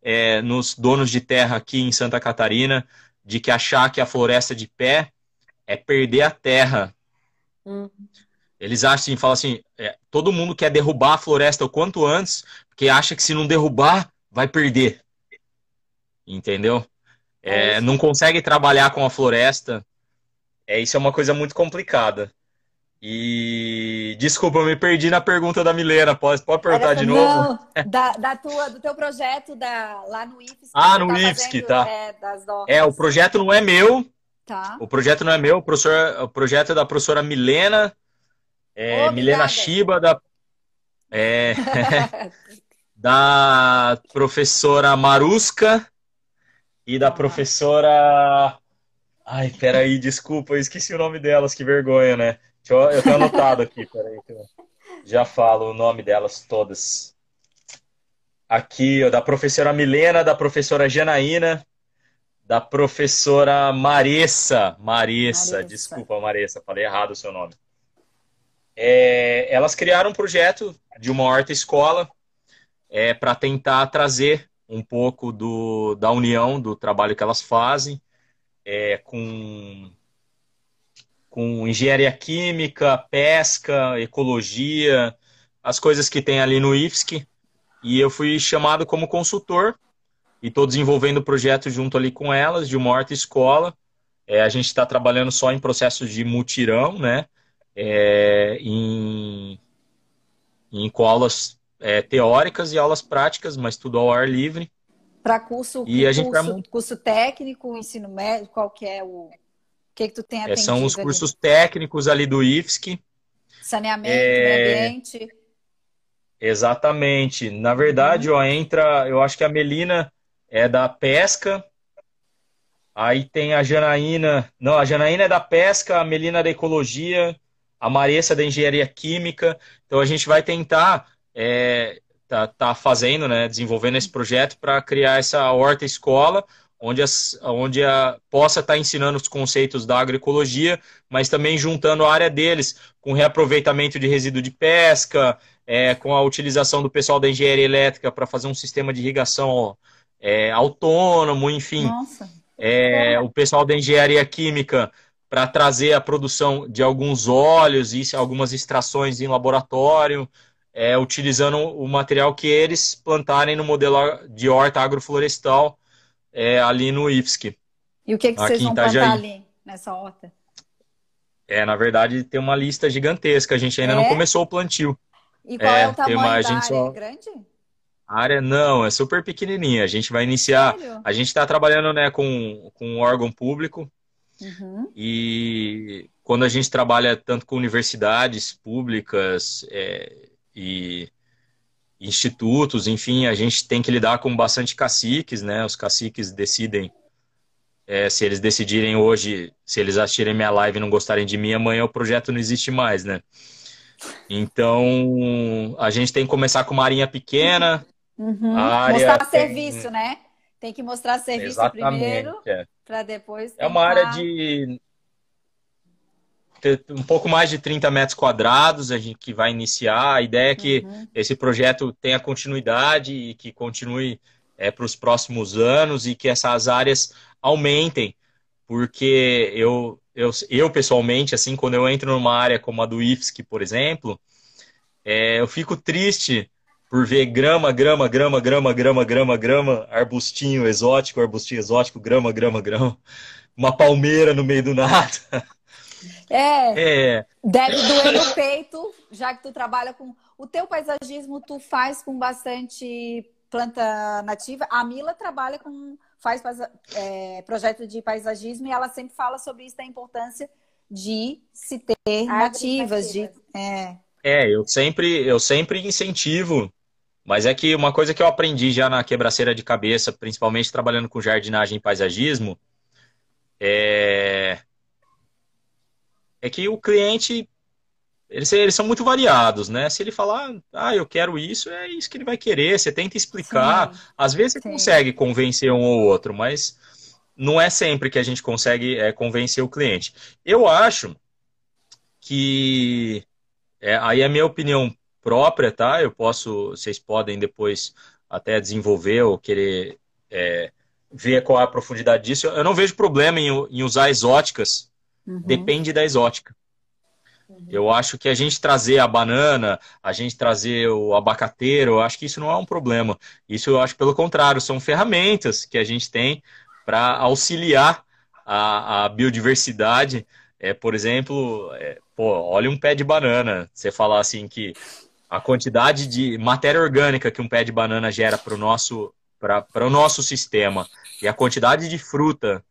é, nos donos de terra aqui em Santa Catarina, de que achar que a floresta de pé é perder a terra. Hum. Eles acham assim, falam assim, é, todo mundo quer derrubar a floresta o quanto antes, porque acha que se não derrubar, vai perder. Entendeu? É, é não consegue trabalhar com a floresta. É, isso é uma coisa muito complicada. E desculpa, eu me perdi na pergunta da Milena. Pode, pode perguntar Era, de novo? Não, da, da, tua, do teu projeto da, lá no IFSC. Ah, no tá IFSC, tá. É, é, o projeto não é meu. Tá. O projeto não é meu, o, professor, o projeto é da professora Milena. É, Milena Shiba, da, é, da professora Maruska e da professora. Ai, peraí, desculpa, eu esqueci o nome delas, que vergonha, né? Eu, eu tenho anotado aqui, peraí, já falo o nome delas todas. Aqui, ó, da professora Milena, da professora Janaína, da professora Maressa. Maressa, desculpa, Maressa, falei errado o seu nome. É, elas criaram um projeto de uma horta escola é, para tentar trazer um pouco do, da união do trabalho que elas fazem é, com com engenharia química, pesca, ecologia, as coisas que tem ali no IFSC. E eu fui chamado como consultor e estou desenvolvendo o projeto junto ali com elas, de uma horta escola. É, a gente está trabalhando só em processos de mutirão, né? É, em, em aulas é, teóricas e aulas práticas, mas tudo ao ar livre. Para curso, e a gente curso, vai... curso técnico, ensino médio, qual que é o que, que tu tem atendido? É, são os cursos ali? técnicos ali do IFSC. Saneamento, é... meio ambiente. Exatamente. Na verdade, uhum. ó, entra, eu acho que a Melina é da pesca. Aí tem a Janaína. Não, a Janaína é da pesca, a Melina é da ecologia, a Maressa é da engenharia química. Então a gente vai tentar é, tá, tá fazendo, né, desenvolvendo esse projeto para criar essa horta escola, onde, as, onde a, possa estar tá ensinando os conceitos da agroecologia, mas também juntando a área deles com reaproveitamento de resíduo de pesca, é, com a utilização do pessoal da engenharia elétrica para fazer um sistema de irrigação é, autônomo, enfim. É, o pessoal da engenharia química para trazer a produção de alguns óleos e algumas extrações em laboratório, é, utilizando o material que eles plantarem no modelo de horta agroflorestal é, ali no IFSC. E o que, que vocês vão plantar ali, nessa horta? É, na verdade, tem uma lista gigantesca. A gente ainda é? não começou o plantio. E qual é, é o tamanho uma, da área? Só... É grande? A área não, é super pequenininha. A gente vai iniciar... Sério? A gente está trabalhando né, com, com um órgão público. Uhum. E quando a gente trabalha tanto com universidades públicas é, e, institutos, enfim, a gente tem que lidar com bastante caciques, né? Os caciques decidem é, se eles decidirem hoje, se eles assistirem minha live e não gostarem de mim, amanhã o projeto não existe mais, né? Então, a gente tem que começar com uma arinha pequena. Uhum. Mostrar tem... serviço, né? Tem que mostrar serviço Exatamente, primeiro, é. para depois. É uma área de um pouco mais de 30 metros quadrados, a gente que vai iniciar. A ideia é que uhum. esse projeto tenha continuidade e que continue é, para os próximos anos e que essas áreas aumentem, porque eu, eu, eu pessoalmente, assim, quando eu entro numa área como a do IFSC, por exemplo, é, eu fico triste por ver grama, grama, grama, grama, grama, grama, grama, arbustinho exótico, arbustinho exótico, grama, grama, grama, uma palmeira no meio do nada. É, é. Deve doer no peito, já que tu trabalha com. O teu paisagismo tu faz com bastante planta nativa. A Mila trabalha com. faz é, projeto de paisagismo e ela sempre fala sobre isso, da importância de se ter nativas, nativas. De, é. é, eu sempre, eu sempre incentivo mas é que uma coisa que eu aprendi já na quebraceira de cabeça, principalmente trabalhando com jardinagem e paisagismo, é, é que o cliente eles, eles são muito variados, né? Se ele falar, ah, eu quero isso, é isso que ele vai querer. Você tenta explicar. Sim. Às vezes você Sim. consegue convencer um ou outro, mas não é sempre que a gente consegue é, convencer o cliente. Eu acho que é, aí é a minha opinião própria, tá? Eu posso, vocês podem depois até desenvolver ou querer é, ver qual é a profundidade disso. Eu não vejo problema em, em usar exóticas, uhum. depende da exótica. Uhum. Eu acho que a gente trazer a banana, a gente trazer o abacateiro, eu acho que isso não é um problema. Isso eu acho pelo contrário, são ferramentas que a gente tem para auxiliar a, a biodiversidade. É, por exemplo, é, pô, olha um pé de banana. Você falar assim que a quantidade de matéria orgânica que um pé de banana gera para o nosso, o nosso sistema e a quantidade de fruta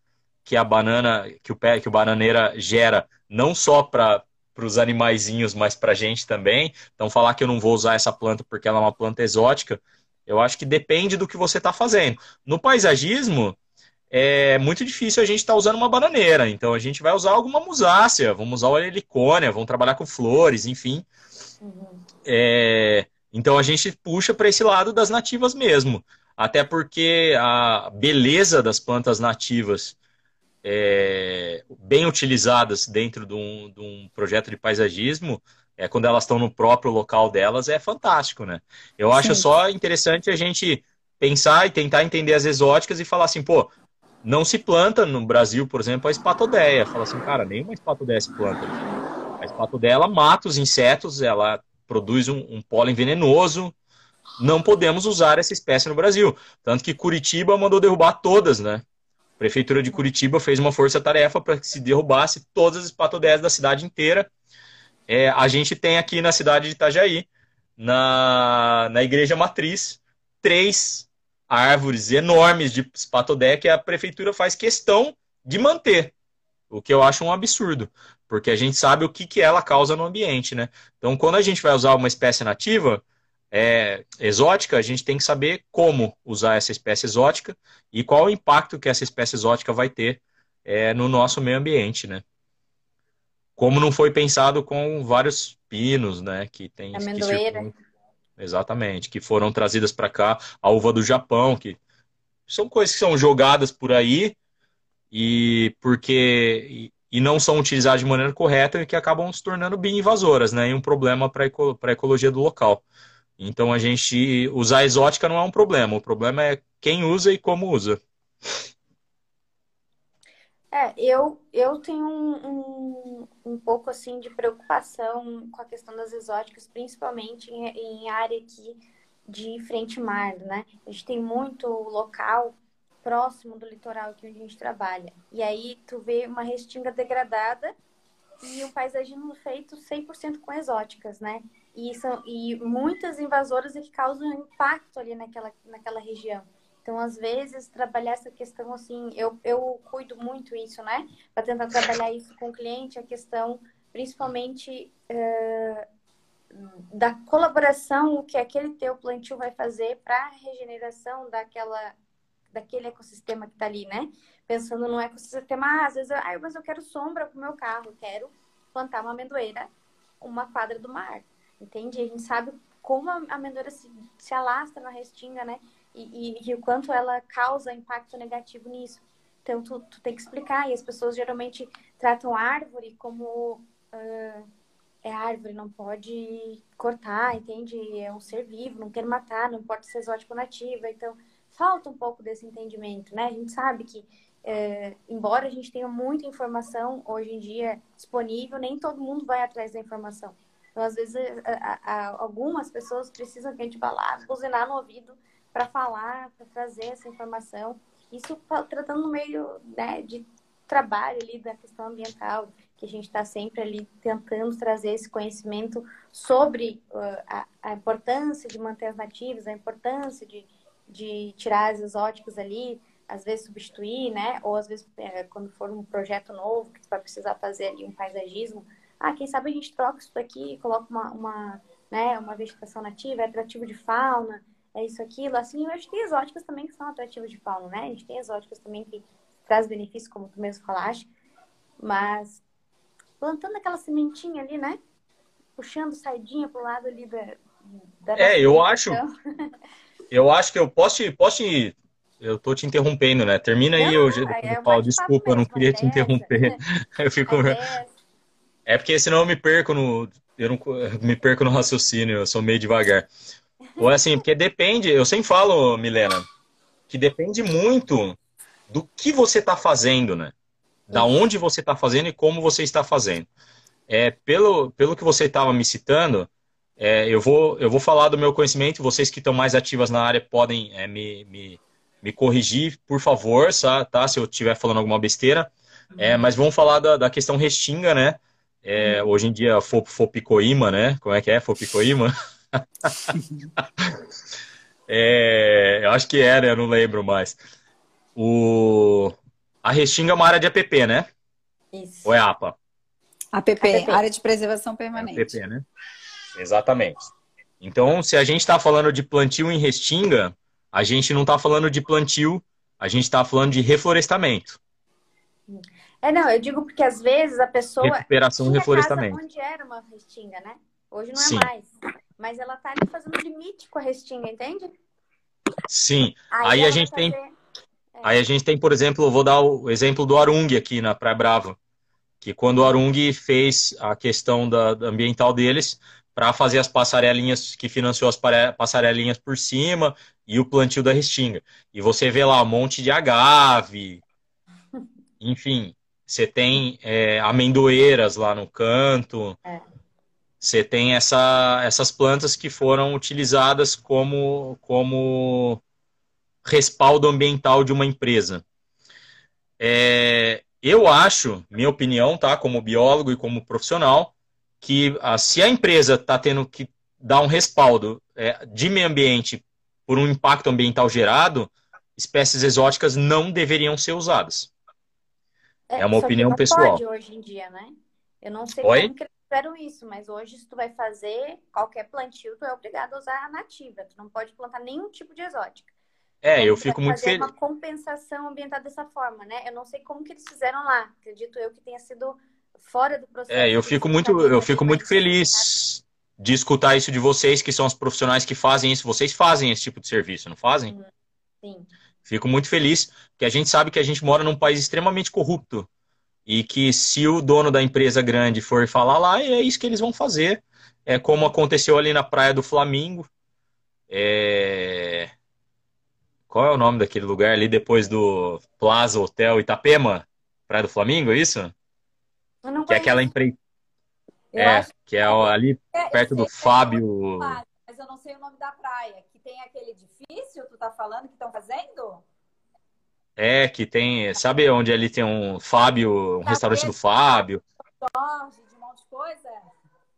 que a banana, que o pé, que o bananeira gera, não só para os animaizinhos, mas para a gente também. Então, falar que eu não vou usar essa planta porque ela é uma planta exótica, eu acho que depende do que você está fazendo. No paisagismo, é muito difícil a gente estar tá usando uma bananeira. Então, a gente vai usar alguma musácea, vamos usar a helicônia, vamos trabalhar com flores, enfim. Uhum. É, então a gente puxa para esse lado das nativas mesmo. Até porque a beleza das plantas nativas é, bem utilizadas dentro de um, de um, projeto de paisagismo, é, quando elas estão no próprio local delas, é fantástico, né? Eu acho Sim. só interessante a gente pensar e tentar entender as exóticas e falar assim, pô, não se planta no Brasil, por exemplo, a espatodeia. Fala assim, cara, nenhuma espatodeia se planta. A espatodeia, ela mata os insetos, ela produz um, um pólen venenoso. Não podemos usar essa espécie no Brasil. Tanto que Curitiba mandou derrubar todas, né? A Prefeitura de Curitiba fez uma força-tarefa para que se derrubasse todas as espatodés da cidade inteira. É, a gente tem aqui na cidade de Itajaí, na, na igreja matriz, três árvores enormes de espatodé que a prefeitura faz questão de manter, o que eu acho um absurdo porque a gente sabe o que, que ela causa no ambiente, né? Então, quando a gente vai usar uma espécie nativa, é, exótica, a gente tem que saber como usar essa espécie exótica e qual o impacto que essa espécie exótica vai ter é, no nosso meio ambiente, né? Como não foi pensado com vários pinos, né? Que tem. Amendoeira. Que exatamente, que foram trazidas para cá, a uva do Japão, que são coisas que são jogadas por aí e porque e não são utilizadas de maneira correta e que acabam se tornando bem invasoras, né? E um problema para a ecologia do local. Então a gente usar exótica não é um problema, o problema é quem usa e como usa. É, eu, eu tenho um, um, um pouco assim de preocupação com a questão das exóticas, principalmente em, em área aqui de frente mar, né? A gente tem muito local próximo do litoral aqui onde a gente trabalha. E aí tu vê uma restinga degradada e um paisagismo feito 100% com exóticas, né? E, são, e muitas invasoras que causam impacto ali naquela, naquela região. Então, às vezes, trabalhar essa questão assim, eu, eu cuido muito isso, né? Para tentar trabalhar isso com o cliente, a questão, principalmente, da colaboração que aquele teu plantio vai fazer para a regeneração daquela daquele ecossistema que está ali, né? Pensando no ecossistema, ah, às vezes, ah, mas eu quero sombra para o meu carro, quero plantar uma amendoeira, uma quadra do mar, entende? A gente sabe como a amendoeira se, se alastra na restinga, né? E, e, e, o quanto ela causa impacto negativo nisso. Então, tu, tu tem que explicar. E as pessoas geralmente tratam a árvore como uh, é árvore, não pode cortar, entende? É um ser vivo, não quer matar, não pode ser exótico nativa. Então, falta um pouco desse entendimento, né? A gente sabe que, é, embora a gente tenha muita informação hoje em dia disponível, nem todo mundo vai atrás da informação. Então, às vezes, a, a, algumas pessoas precisam que a gente vá lá, buzinar no ouvido para falar, para trazer essa informação. Isso tratando no meio né, de trabalho ali da questão ambiental, que a gente está sempre ali tentando trazer esse conhecimento sobre uh, a, a, importância de manter as nativas, a importância de, de tirar as exóticas ali, às vezes substituir, né? Ou às vezes é, quando for um projeto novo que tu vai precisar fazer ali um paisagismo, ah, quem sabe a gente troca isso daqui e coloca uma, uma, né, uma vegetação nativa, é atrativo de fauna, é isso, aquilo. Assim, eu acho que tem exóticas também que são atrativas de fauna, né? A gente tem exóticas também que traz benefícios, como tu mesmo falaste, mas plantando aquela sementinha ali, né? Puxando saidinha pro lado ali da. da é, eu acho. Eu acho que eu posso te, posso te, Eu tô te interrompendo, né? Termina aí não, o jeito é, Paulo. Desculpa, eu não queria te interromper. eu fico. É porque senão eu me perco no. Eu não me perco no raciocínio, eu sou meio devagar. Ou assim, porque depende, eu sempre falo, Milena, que depende muito do que você está fazendo, né? Da onde você está fazendo e como você está fazendo. É, pelo, pelo que você estava me citando, é, eu, vou, eu vou falar do meu conhecimento, vocês que estão mais ativas na área podem é, me, me, me corrigir, por favor, tá? se eu estiver falando alguma besteira. É, mas vamos falar da, da questão restinga, né? É, hoje em dia, Fopicoíma, né? Como é que é? Fopicoíma? é, eu acho que era, eu não lembro mais. O, a Restinga é uma área de APP, né? Isso. Ou é APA? APP, APP. Área de Preservação Permanente. É APP, né? Exatamente. Então, se a gente está falando de plantio em Restinga, a gente não está falando de plantio, a gente está falando de reflorestamento. É, não, eu digo porque às vezes a pessoa. Recuperação e reflorestamento. onde era uma restinga, né? Hoje não é Sim. mais. Mas ela tá ali fazendo limite com a restinga, entende? Sim. Aí, Aí a gente fazer... tem. É. Aí a gente tem, por exemplo, vou dar o exemplo do Arung aqui na Praia Brava. Que quando o Arung fez a questão da, da ambiental deles, para fazer as passarelinhas, que financiou as passarelinhas por cima e o plantio da restinga. E você vê lá um monte de agave, enfim, você tem é, amendoeiras lá no canto. É. Você tem essa, essas plantas que foram utilizadas como, como respaldo ambiental de uma empresa. É, eu acho, minha opinião, tá, como biólogo e como profissional, que a, se a empresa está tendo que dar um respaldo é, de meio ambiente por um impacto ambiental gerado, espécies exóticas não deveriam ser usadas. É, é uma opinião pessoal. Pode hoje em dia, né? Eu não sei Oi? como que fizeram isso, mas hoje, se tu vai fazer qualquer plantio, tu é obrigado a usar a nativa. Tu não pode plantar nenhum tipo de exótica. É, então, eu fico muito feliz. uma compensação ambiental dessa forma, né? Eu não sei como que eles fizeram lá. Acredito eu que tenha sido fora do processo. É, eu fico muito, eu fico muito feliz de escutar isso de vocês, que são os profissionais que fazem isso. Vocês fazem esse tipo de serviço, não fazem? Sim. Fico muito feliz, que a gente sabe que a gente mora num país extremamente corrupto. E que se o dono da empresa grande for falar lá, é isso que eles vão fazer. É como aconteceu ali na Praia do Flamingo. É... Qual é o nome daquele lugar ali depois do Plaza Hotel Itapema? Praia do Flamingo, é isso? Que é aquela empresa. É, que é ali é, perto do Fábio. Mas eu não sei o nome da praia. Que tem aquele edifício, tu tá falando, que estão fazendo? É, que tem. Sabe onde ali tem um Fábio, um tá restaurante do Fábio? Jorge, de um monte de coisa?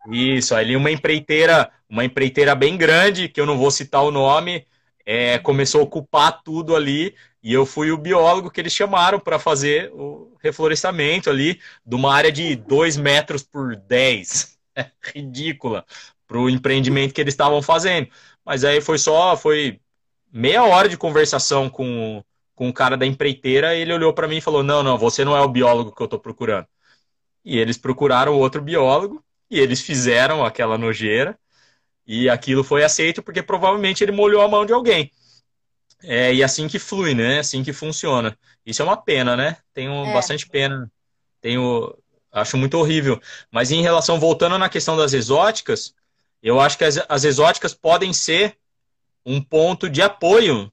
Isso, ali uma empreiteira, uma empreiteira bem grande, que eu não vou citar o nome, é, começou a ocupar tudo ali, e eu fui o biólogo que eles chamaram para fazer o reflorestamento ali, de uma área de 2 metros por 10. É ridícula. para o empreendimento que eles estavam fazendo. Mas aí foi só, foi meia hora de conversação com, com o cara da empreiteira, ele olhou para mim e falou: Não, não, você não é o biólogo que eu estou procurando. E eles procuraram outro biólogo e eles fizeram aquela nojeira e aquilo foi aceito porque provavelmente ele molhou a mão de alguém. É, e assim que flui, né? Assim que funciona. Isso é uma pena, né? Tenho é. bastante pena. Tenho, acho muito horrível. Mas em relação, voltando na questão das exóticas, eu acho que as, as exóticas podem ser um ponto de apoio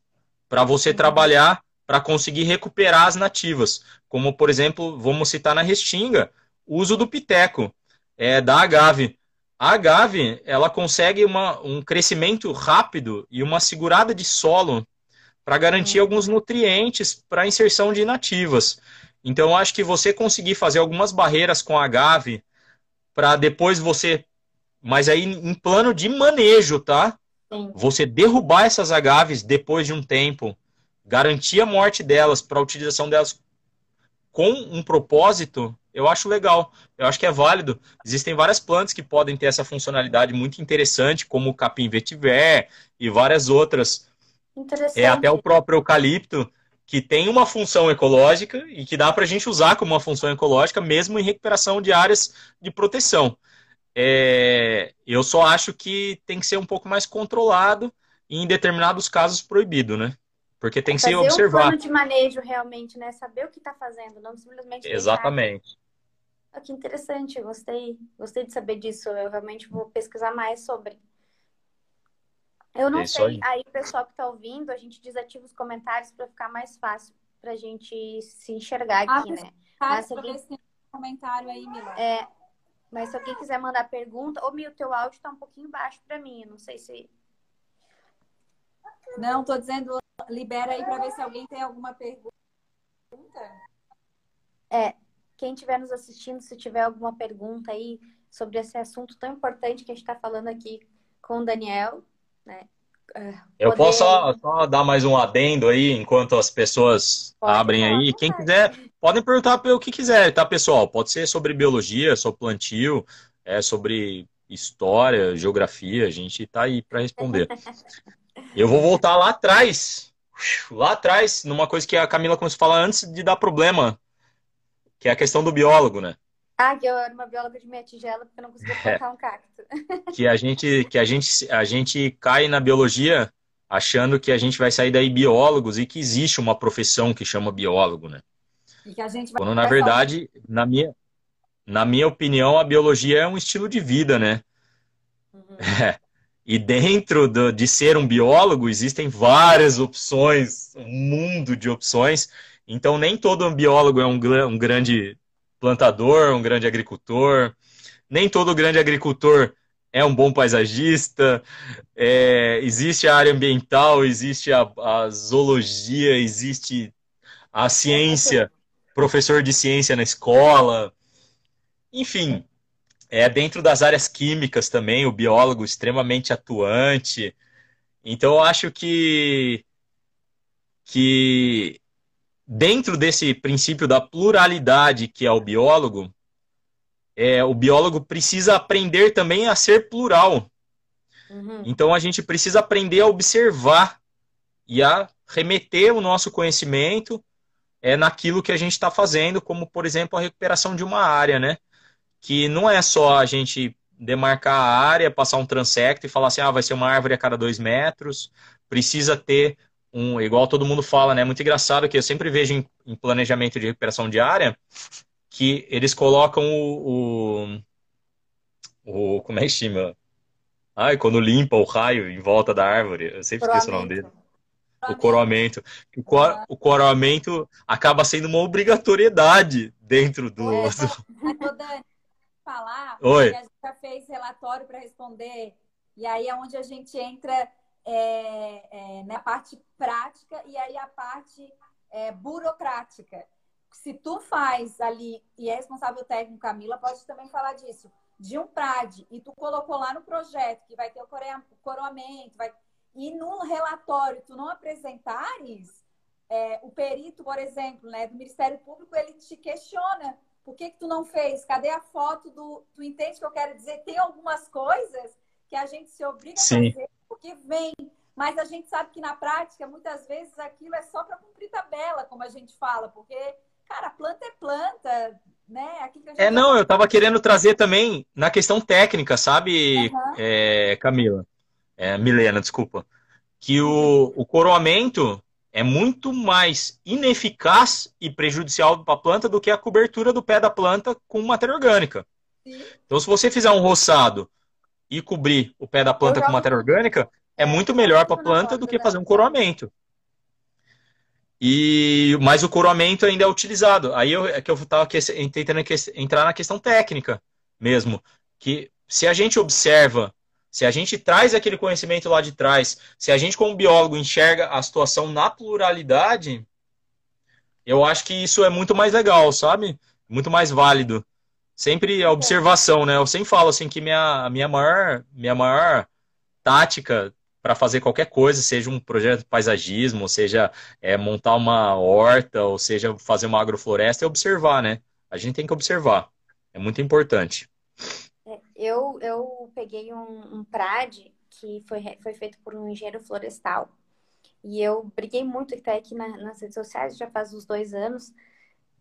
para você uhum. trabalhar para conseguir recuperar as nativas. Como, por exemplo, vamos citar na Restinga, o uso do piteco, é, da agave. A agave, ela consegue uma, um crescimento rápido e uma segurada de solo para garantir uhum. alguns nutrientes para inserção de nativas. Então, eu acho que você conseguir fazer algumas barreiras com a agave para depois você. Mas aí em plano de manejo, tá? Sim. Você derrubar essas agaves depois de um tempo, garantir a morte delas para a utilização delas com um propósito, eu acho legal. Eu acho que é válido. Existem várias plantas que podem ter essa funcionalidade muito interessante, como o capim vetiver e várias outras. É até o próprio eucalipto, que tem uma função ecológica e que dá para a gente usar como uma função ecológica, mesmo em recuperação de áreas de proteção. É, eu só acho que tem que ser um pouco mais controlado e em determinados casos proibido, né? Porque tem que ser observado. Fazer um plano de manejo realmente, né? Saber o que está fazendo, não simplesmente. Exatamente. Oh, que interessante, gostei, gostei de saber disso. Eu realmente vou pesquisar mais sobre. Eu não é sei, aí. aí, pessoal que está ouvindo, a gente desativa os comentários para ficar mais fácil para a gente se enxergar aqui, ah, né? Mas se alguém... tem um comentário aí, Mila. É, mas se alguém quiser mandar pergunta, ô Mil, teu áudio está um pouquinho baixo para mim. não sei se. Não, tô dizendo, libera aí para ver se alguém tem alguma pergunta. É, quem estiver nos assistindo, se tiver alguma pergunta aí sobre esse assunto tão importante que a gente está falando aqui com o Daniel, né? Eu poder... posso só, só, dar mais um adendo aí, enquanto as pessoas Pode abrem aí. Quem quiser, podem perguntar o que quiser, tá, pessoal? Pode ser sobre biologia, sobre plantio, é, sobre história, geografia, a gente está aí para responder. Eu vou voltar lá atrás, lá atrás, numa coisa que a Camila começou a falar antes de dar problema, que é a questão do biólogo, né? Ah, que eu era uma bióloga de meia tigela porque eu não conseguia plantar é. um cacto. Que a gente, que a gente, a gente cai na biologia achando que a gente vai sair daí biólogos e que existe uma profissão que chama biólogo, né? E que a gente vai Quando na verdade, na minha, na minha opinião, a biologia é um estilo de vida, né? Uhum. É. E dentro do, de ser um biólogo existem várias opções, um mundo de opções. Então nem todo biólogo é um, um grande plantador, um grande agricultor. Nem todo grande agricultor é um bom paisagista. É, existe a área ambiental, existe a, a zoologia, existe a ciência, professor de ciência na escola. Enfim, é dentro das áreas químicas também, o biólogo extremamente atuante. Então, eu acho que, que dentro desse princípio da pluralidade que é o biólogo, é, o biólogo precisa aprender também a ser plural. Uhum. Então a gente precisa aprender a observar e a remeter o nosso conhecimento é naquilo que a gente está fazendo, como por exemplo a recuperação de uma área, né? Que não é só a gente demarcar a área, passar um transecto e falar assim, ah, vai ser uma árvore a cada dois metros, precisa ter um, igual todo mundo fala, né? Muito engraçado que eu sempre vejo em, em planejamento de recuperação diária que eles colocam o, o, o como é que chama? Ai, quando limpa o raio em volta da árvore, eu sempre esqueço o nome dele. O coroamento. O, cor, o coroamento acaba sendo uma obrigatoriedade dentro do. É, tô, Dani, falar, Oi. a gente já fez relatório para responder, e aí é onde a gente entra é, é, na parte prática e aí a parte é, burocrática. Se tu faz ali, e é responsável técnico, Camila, pode também falar disso, de um PRAD, e tu colocou lá no projeto que vai ter o coroamento, vai... e no relatório tu não apresentares, é, o perito, por exemplo, né, do Ministério Público, ele te questiona por que, que tu não fez? Cadê a foto do. Tu entende o que eu quero dizer? Tem algumas coisas que a gente se obriga Sim. a fazer porque vem. Mas a gente sabe que na prática, muitas vezes, aquilo é só para cumprir tabela, como a gente fala, porque, cara, planta é planta, né? É, não, eu estava querendo trazer também na questão técnica, sabe, uhum. é, Camila? É, Milena, desculpa. Que o, o coroamento é muito mais ineficaz e prejudicial para a planta do que a cobertura do pé da planta com matéria orgânica. Sim. Então, se você fizer um roçado e cobrir o pé da planta com matéria orgânica, é muito melhor para a planta do que fazer um coroamento. E mas o coroamento ainda é utilizado. Aí eu, é que eu estava tentando entrar na questão técnica mesmo, que se a gente observa, se a gente traz aquele conhecimento lá de trás, se a gente como biólogo enxerga a situação na pluralidade, eu acho que isso é muito mais legal, sabe? Muito mais válido. Sempre a observação, né? Eu sempre falo assim que minha, minha maior minha maior tática para fazer qualquer coisa, seja um projeto de paisagismo, seja é, montar uma horta, ou seja fazer uma agrofloresta, é observar, né? A gente tem que observar. É muito importante. É, eu, eu peguei um, um PRAD que foi, foi feito por um engenheiro florestal. E eu briguei muito, está aqui na, nas redes sociais, já faz uns dois anos,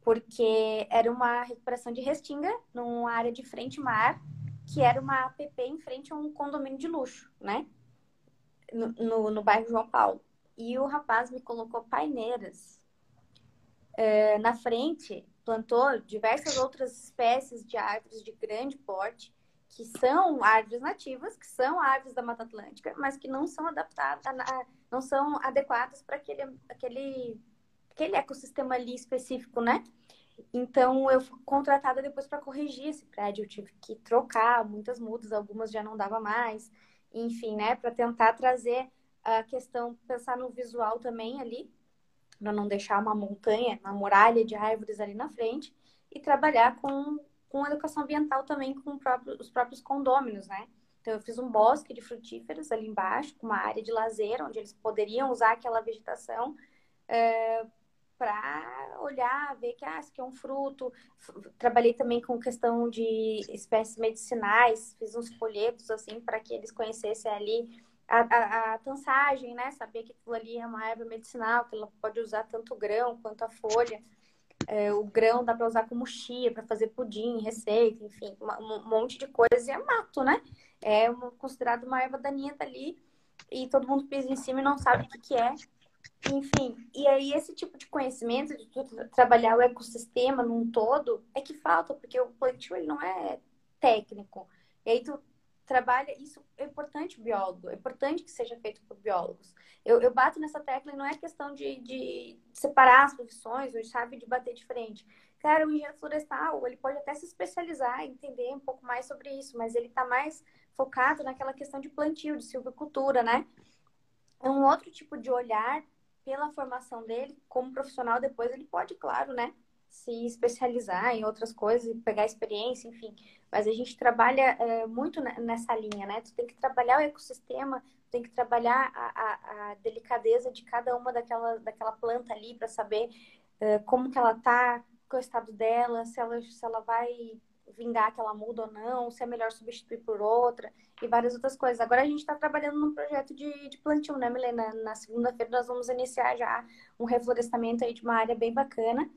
porque era uma recuperação de restinga numa área de frente mar, que era uma APP em frente a um condomínio de luxo, né? no, no, no bairro João Paulo. E o rapaz me colocou paineiras. É, na frente, plantou diversas outras espécies de árvores de grande porte, que são árvores nativas, que são árvores da Mata Atlântica, mas que não são adaptadas, não são adequadas para aquele, aquele, aquele ecossistema ali específico, né? Então, eu fui contratada depois para corrigir esse prédio. Eu tive que trocar muitas mudas, algumas já não dava mais enfim, né, para tentar trazer a questão, pensar no visual também ali, para não deixar uma montanha, uma muralha de árvores ali na frente, e trabalhar com, com educação ambiental também com próprio, os próprios condôminos, né? Então, eu fiz um bosque de frutíferos ali embaixo, com uma área de lazer, onde eles poderiam usar aquela vegetação é, para olhar, ver que ah, isso aqui é um fruto. Trabalhei também com questão de espécies medicinais, fiz uns folhetos assim para que eles conhecessem ali a, a, a tansagem, né? Saber que aquilo ali é uma erva medicinal, que ela pode usar tanto o grão quanto a folha. É, o grão dá para usar como chia, para fazer pudim, receita, enfim, um monte de coisa. E é mato, né? É uma, considerado uma erva daninha dali e todo mundo pisa em cima e não sabe o que, que é. Enfim, e aí esse tipo de conhecimento de trabalhar o ecossistema num todo é que falta, porque o plantio ele não é técnico. E aí tu trabalha, isso é importante biólogo, é importante que seja feito por biólogos. Eu, eu bato nessa tecla e não é questão de, de separar as profissões, ou sabe, de bater de frente. Cara, o engenheiro florestal, ele pode até se especializar, entender um pouco mais sobre isso, mas ele está mais focado naquela questão de plantio, de silvicultura, né? É um outro tipo de olhar pela formação dele, como profissional, depois ele pode, claro, né? Se especializar em outras coisas e pegar experiência, enfim. Mas a gente trabalha é, muito nessa linha, né? Tu tem que trabalhar o ecossistema, tem que trabalhar a, a, a delicadeza de cada uma daquela, daquela planta ali para saber é, como que ela tá, qual é o estado dela, se ela, se ela vai vingar que ela muda ou não, se é melhor substituir por outra e várias outras coisas. Agora a gente está trabalhando num projeto de, de plantio, né, Milena? Na segunda-feira nós vamos iniciar já um reflorestamento aí de uma área bem bacana,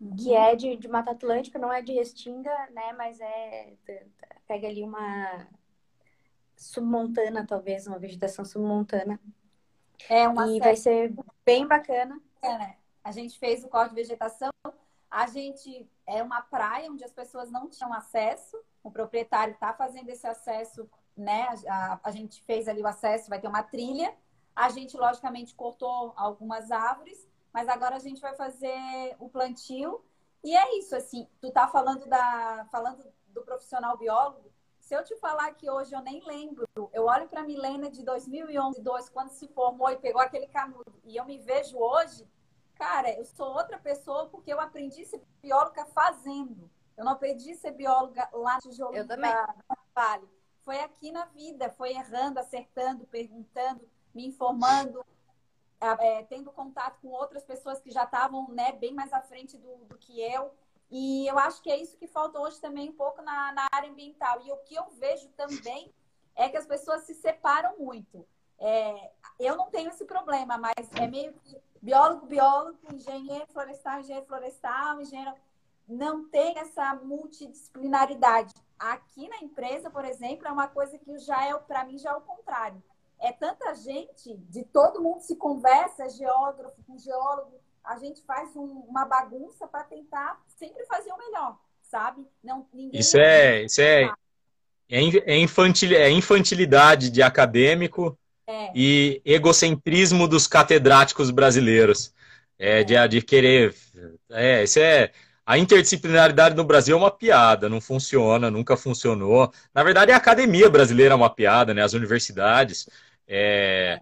uhum. que é de, de Mata Atlântica, não é de Restinga, né, mas é pega ali uma submontana, talvez, uma vegetação submontana. É uma e série... vai ser bem bacana. É, né? A gente fez o corte de vegetação a gente é uma praia onde as pessoas não tinham acesso. O proprietário está fazendo esse acesso, né? A, a, gente fez ali o acesso, vai ter uma trilha. A gente, logicamente, cortou algumas árvores, mas agora a gente vai fazer o plantio. E é isso, assim, tu tá falando da falando do profissional biólogo. Se eu te falar que hoje eu nem lembro, eu olho para a Milena de 2011, 2, quando se formou e pegou aquele canudo, e eu me vejo hoje, cara, eu sou outra pessoa porque eu aprendi a ser bióloga fazendo. Eu não aprendi a ser bióloga lá no tijolo eu também. Vale. Foi aqui na vida, foi errando, acertando, perguntando, me informando, é, tendo contato com outras pessoas que já estavam né, bem mais à frente do, do que eu. E eu acho que é isso que falta hoje também um pouco na, na área ambiental. E o que eu vejo também é que as pessoas se separam muito. É, eu não tenho esse problema, mas é meio que biólogo, biólogo, engenheiro florestal, engenheiro florestal, engenheiro. Não tem essa multidisciplinaridade. Aqui na empresa, por exemplo, é uma coisa que já é, para mim, já é o contrário. É tanta gente, de todo mundo se conversa, geógrafo com geólogo, a gente faz um, uma bagunça para tentar sempre fazer o melhor, sabe? Não, ninguém isso é, isso é, é, é, infantil, é infantilidade de acadêmico é. e egocentrismo dos catedráticos brasileiros. É, é. De, de querer. É, isso é. A interdisciplinaridade no Brasil é uma piada, não funciona, nunca funcionou. Na verdade, a academia brasileira é uma piada, né? As universidades. É,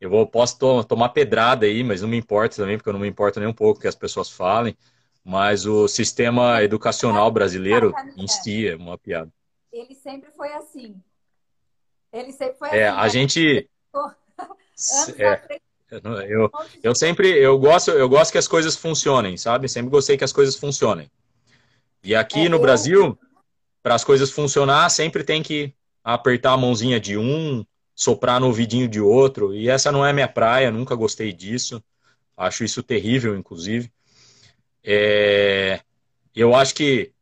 eu vou, posso to tomar pedrada aí, mas não me importa também, porque eu não me importo nem um pouco que as pessoas falem. Mas o sistema educacional brasileiro em si é uma piada. Ele sempre foi assim. Ele sempre foi é, assim. A né? gente. é, eu, eu sempre eu gosto, eu gosto que as coisas funcionem, sabe? Sempre gostei que as coisas funcionem. E aqui é, no eu... Brasil, para as coisas funcionar, sempre tem que apertar a mãozinha de um, soprar no ouvidinho de outro. E essa não é minha praia, nunca gostei disso. Acho isso terrível, inclusive. É, eu acho que,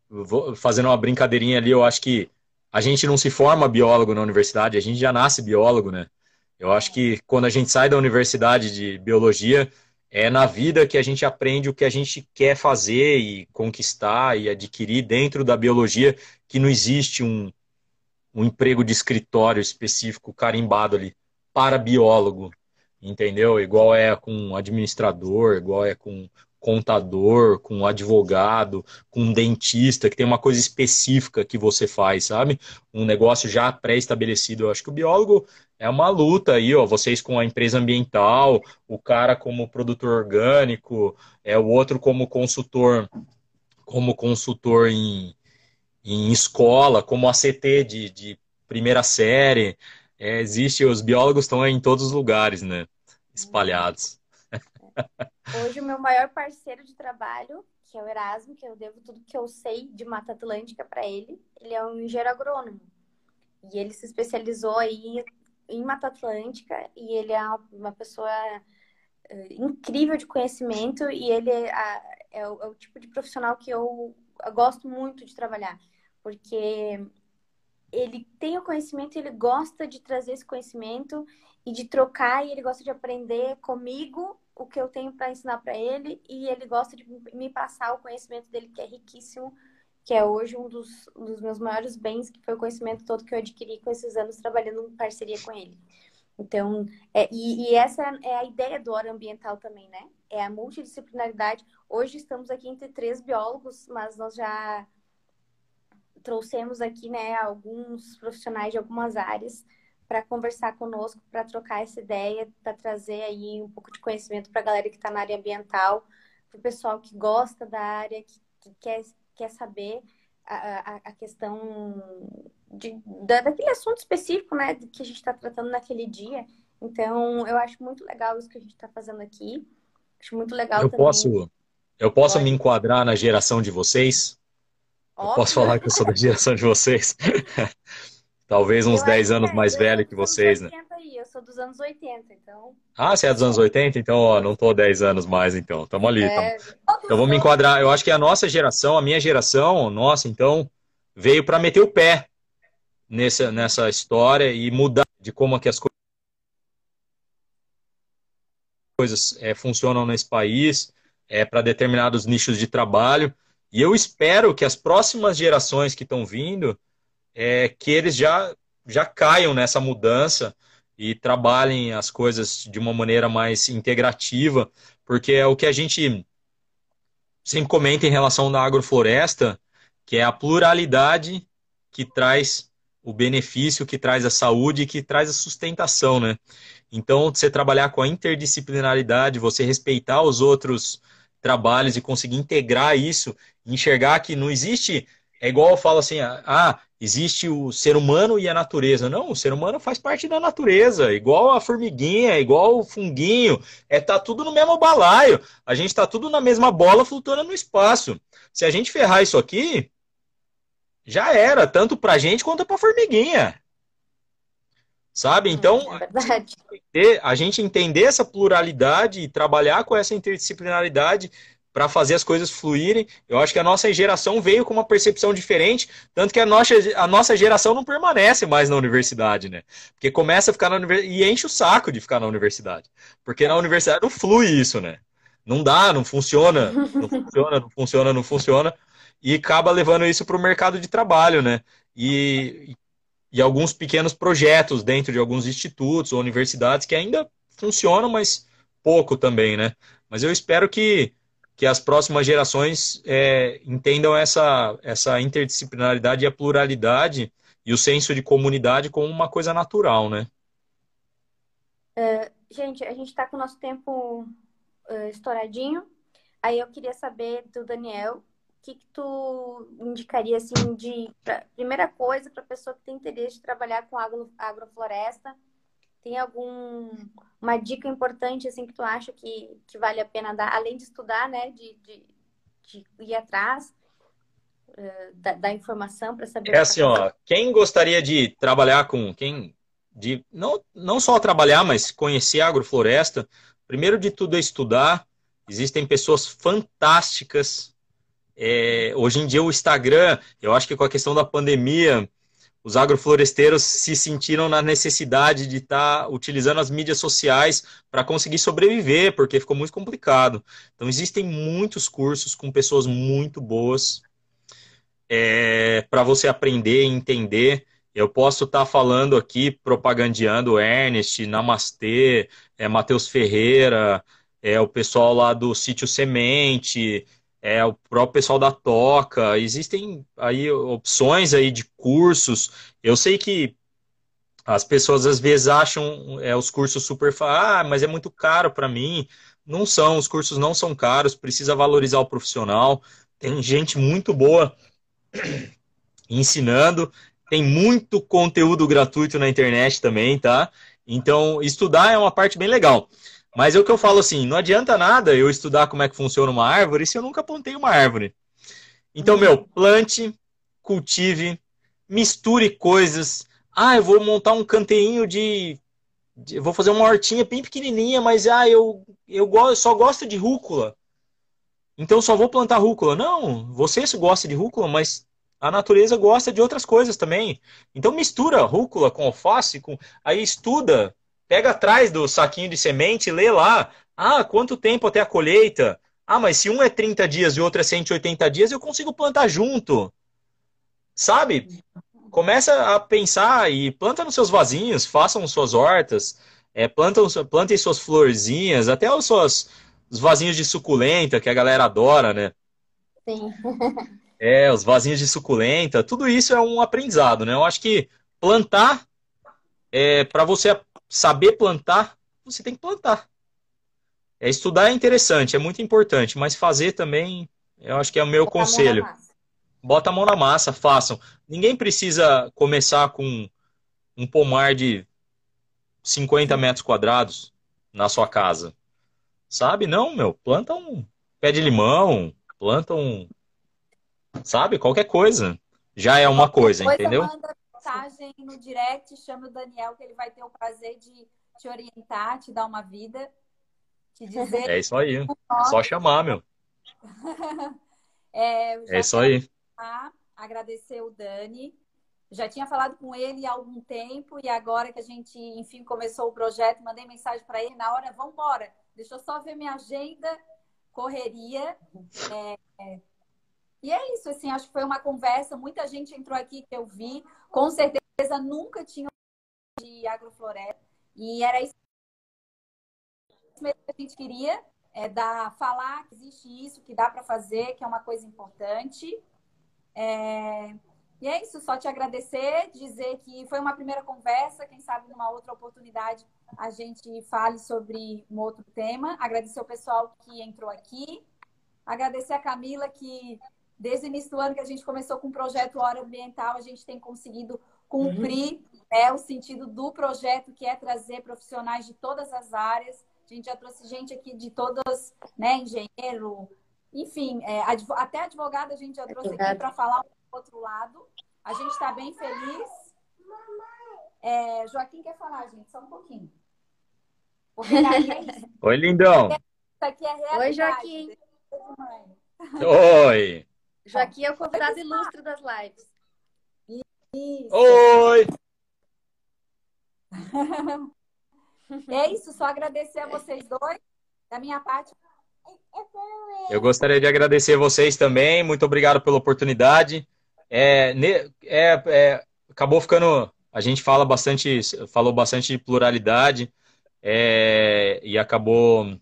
fazendo uma brincadeirinha ali, eu acho que a gente não se forma biólogo na universidade, a gente já nasce biólogo, né? Eu acho que quando a gente sai da universidade de biologia, é na vida que a gente aprende o que a gente quer fazer e conquistar e adquirir dentro da biologia, que não existe um, um emprego de escritório específico carimbado ali para biólogo, entendeu? Igual é com administrador, igual é com contador, com advogado, com dentista, que tem uma coisa específica que você faz, sabe? Um negócio já pré-estabelecido. Eu acho que o biólogo é uma luta aí, ó. Vocês com a empresa ambiental, o cara como produtor orgânico, é o outro como consultor, como consultor em, em escola, como ACT de, de primeira série. É, existe, os biólogos estão em todos os lugares, né? Espalhados. Hoje o meu maior parceiro de trabalho, que é o Erasmo, que eu devo tudo que eu sei de Mata Atlântica para ele, ele é um engenheiro agrônomo. E ele se especializou aí em Mata Atlântica e ele é uma pessoa eh, incrível de conhecimento e ele é, é, o, é o tipo de profissional que eu gosto muito de trabalhar porque ele tem o conhecimento, ele gosta de trazer esse conhecimento e de trocar, e ele gosta de aprender comigo o que eu tenho para ensinar para ele, e ele gosta de me passar o conhecimento dele, que é riquíssimo, que é hoje um dos, um dos meus maiores bens, que foi o conhecimento todo que eu adquiri com esses anos trabalhando em parceria com ele. Então, é, e, e, essa é a ideia do Hora Ambiental também, né? É a multidisciplinaridade. Hoje estamos aqui entre três biólogos, mas nós já trouxemos aqui, né, alguns profissionais de algumas áreas para conversar conosco, para trocar essa ideia, para trazer aí um pouco de conhecimento para a galera que está na área ambiental, para o pessoal que gosta da área, que, que quer, quer saber a, a, a questão de, da, daquele assunto específico, né, que a gente está tratando naquele dia. Então, eu acho muito legal isso que a gente está fazendo aqui. Acho muito legal eu também. Posso, eu posso Pode. me enquadrar na geração de vocês? Eu posso falar que eu sou da geração de vocês? Talvez uns eu 10 anos é, mais velho que vocês, né? Aí, eu sou dos anos 80, então. Ah, você é dos anos 80? Então, ó, não tô 10 anos mais, então. Tamo ali. É... Tamo... Então, vamos me enquadrar. Eu acho que a nossa geração, a minha geração, nossa, então, veio para meter o pé nessa, nessa história e mudar de como é que as coisas é, funcionam nesse país, é, para determinados nichos de trabalho. E eu espero que as próximas gerações que estão vindo, é, que eles já, já caiam nessa mudança e trabalhem as coisas de uma maneira mais integrativa, porque é o que a gente sempre comenta em relação da agrofloresta, que é a pluralidade que traz o benefício, que traz a saúde, que traz a sustentação, né? Então, você trabalhar com a interdisciplinaridade, você respeitar os outros trabalhos e conseguir integrar isso, enxergar que não existe. É igual eu falo assim, ah, existe o ser humano e a natureza. Não, o ser humano faz parte da natureza, igual a formiguinha, igual o funguinho, é tá tudo no mesmo balaio. A gente tá tudo na mesma bola flutuando no espaço. Se a gente ferrar isso aqui, já era, tanto pra gente quanto pra formiguinha. Sabe? Então, é a gente entender essa pluralidade e trabalhar com essa interdisciplinaridade para fazer as coisas fluírem. Eu acho que a nossa geração veio com uma percepção diferente, tanto que a nossa, a nossa geração não permanece mais na universidade, né? Porque começa a ficar na universidade e enche o saco de ficar na universidade. Porque na universidade não flui isso, né? Não dá, não funciona, não funciona, não funciona, não funciona. E acaba levando isso para o mercado de trabalho, né? E, e alguns pequenos projetos dentro de alguns institutos ou universidades que ainda funcionam, mas pouco também, né? Mas eu espero que que as próximas gerações é, entendam essa, essa interdisciplinaridade e a pluralidade e o senso de comunidade como uma coisa natural, né? Uh, gente, a gente está com o nosso tempo uh, estouradinho. Aí eu queria saber do Daniel, o que, que tu indicaria, assim, de... Pra, primeira coisa para pessoa que tem interesse de trabalhar com agro, agrofloresta, tem alguma dica importante assim que tu acha que, que vale a pena dar, além de estudar, né, de, de, de ir atrás uh, da, da, informação para saber. É assim, ó, quem gostaria de trabalhar com quem de não, não só trabalhar, mas conhecer a agrofloresta, primeiro de tudo é estudar. Existem pessoas fantásticas. É, hoje em dia o Instagram, eu acho que com a questão da pandemia, os agrofloresteiros se sentiram na necessidade de estar tá utilizando as mídias sociais para conseguir sobreviver, porque ficou muito complicado. Então, existem muitos cursos com pessoas muito boas é, para você aprender e entender. Eu posso estar tá falando aqui, propagandeando Ernest, Namastê, é, Matheus Ferreira, é, o pessoal lá do Sítio Semente, é, o próprio pessoal da Toca, existem aí opções aí de cursos. Eu sei que as pessoas às vezes acham é, os cursos super, ah, mas é muito caro para mim. Não são, os cursos não são caros, precisa valorizar o profissional. Tem gente muito boa ensinando, tem muito conteúdo gratuito na internet também, tá? Então, estudar é uma parte bem legal. Mas é o que eu falo assim, não adianta nada eu estudar como é que funciona uma árvore se eu nunca plantei uma árvore. Então, meu, plante, cultive, misture coisas. Ah, eu vou montar um canteinho de, de vou fazer uma hortinha bem pequenininha, mas ah, eu eu só gosto de rúcula. Então só vou plantar rúcula. Não, você gosta de rúcula, mas a natureza gosta de outras coisas também. Então mistura rúcula com alface, com aí estuda Pega atrás do saquinho de semente, lê lá. Ah, quanto tempo até a colheita? Ah, mas se um é 30 dias e o outro é 180 dias, eu consigo plantar junto. Sabe? Começa a pensar e planta nos seus vasinhos, façam suas hortas, é, plantam, plantem suas florzinhas, até os seus os vasinhos de suculenta, que a galera adora, né? Sim. é, os vasinhos de suculenta, tudo isso é um aprendizado, né? Eu acho que plantar é para você saber plantar, você tem que plantar. É, estudar é interessante, é muito importante, mas fazer também, eu acho que é o meu Bota conselho. Bota a mão na massa, façam. Ninguém precisa começar com um pomar de 50 metros quadrados na sua casa. Sabe? Não, meu, planta um pé de limão, planta um. Sabe? Qualquer coisa. Já é uma coisa, coisa entendeu? Manda mensagem no direct, chame o Daniel, que ele vai ter o prazer de te orientar, te dar uma vida, te dizer. É isso aí. Só chamar, meu. é, é isso aí. Agradecer o Dani. Já tinha falado com ele há algum tempo e agora que a gente, enfim, começou o projeto, mandei mensagem para ele na hora, vamos embora. Deixa eu só ver minha agenda, correria. É, é, e é isso, assim, acho que foi uma conversa, muita gente entrou aqui que eu vi, com certeza nunca tinha de agrofloresta, e era isso que a gente queria, é dar, falar que existe isso, que dá para fazer, que é uma coisa importante. É... E é isso, só te agradecer, dizer que foi uma primeira conversa, quem sabe numa outra oportunidade a gente fale sobre um outro tema. Agradecer o pessoal que entrou aqui, agradecer a Camila que desde o início do ano que a gente começou com o projeto Hora Ambiental, a gente tem conseguido cumprir uhum. né, o sentido do projeto, que é trazer profissionais de todas as áreas. A gente já trouxe gente aqui de todas, né, engenheiro, enfim, é, adv até advogado a gente já trouxe aqui para falar o outro lado. A gente está bem feliz. É, Joaquim quer falar, gente, só um pouquinho. Porque é. Oi, lindão. Isso aqui é realidade. Oi, Joaquim. Oi. Joaquim é o convidado ilustre das lives. Isso. Oi. É isso, só agradecer a vocês dois. Da minha parte, Eu gostaria de agradecer vocês também. Muito obrigado pela oportunidade. É, é- é, acabou ficando. A gente fala bastante, falou bastante de pluralidade é, e acabou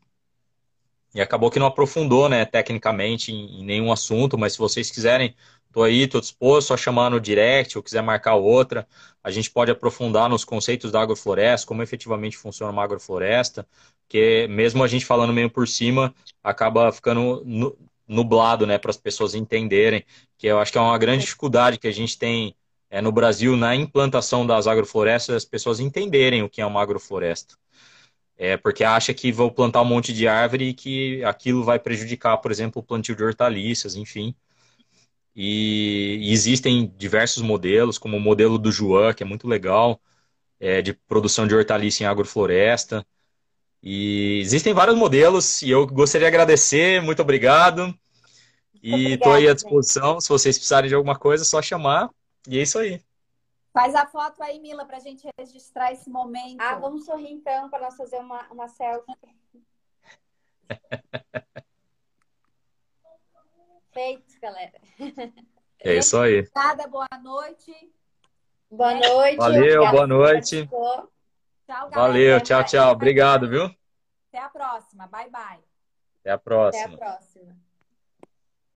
e acabou que não aprofundou, né, tecnicamente em, em nenhum assunto. Mas se vocês quiserem, tô aí, tô disposto a chamar no direct ou quiser marcar outra. A gente pode aprofundar nos conceitos da agrofloresta, como efetivamente funciona uma agrofloresta, porque mesmo a gente falando meio por cima, acaba ficando nu- nublado, né, para as pessoas entenderem, que eu acho que é uma grande dificuldade que a gente tem é, no Brasil na implantação das agroflorestas, as pessoas entenderem o que é uma agrofloresta. É, porque acha que vou plantar um monte de árvore e que aquilo vai prejudicar, por exemplo, o plantio de hortaliças, enfim. E, e existem diversos modelos, como o modelo do Joan, que é muito legal, é, de produção de hortaliça em agrofloresta. E existem vários modelos e eu gostaria de agradecer, muito obrigado. E estou aí à disposição, se vocês precisarem de alguma coisa, é só chamar. E é isso aí. Faz a foto aí, Mila, pra gente registrar esse momento. Ah, vamos sorrir então para nós fazer uma, uma selfie. Feito, galera. É isso aí. Obrigada, boa noite. Boa noite. Valeu, boa noite. Tchau, galera. Valeu, tchau, tchau. Obrigado, viu? Até a próxima. Bye, bye. Até a Até próxima. a próxima.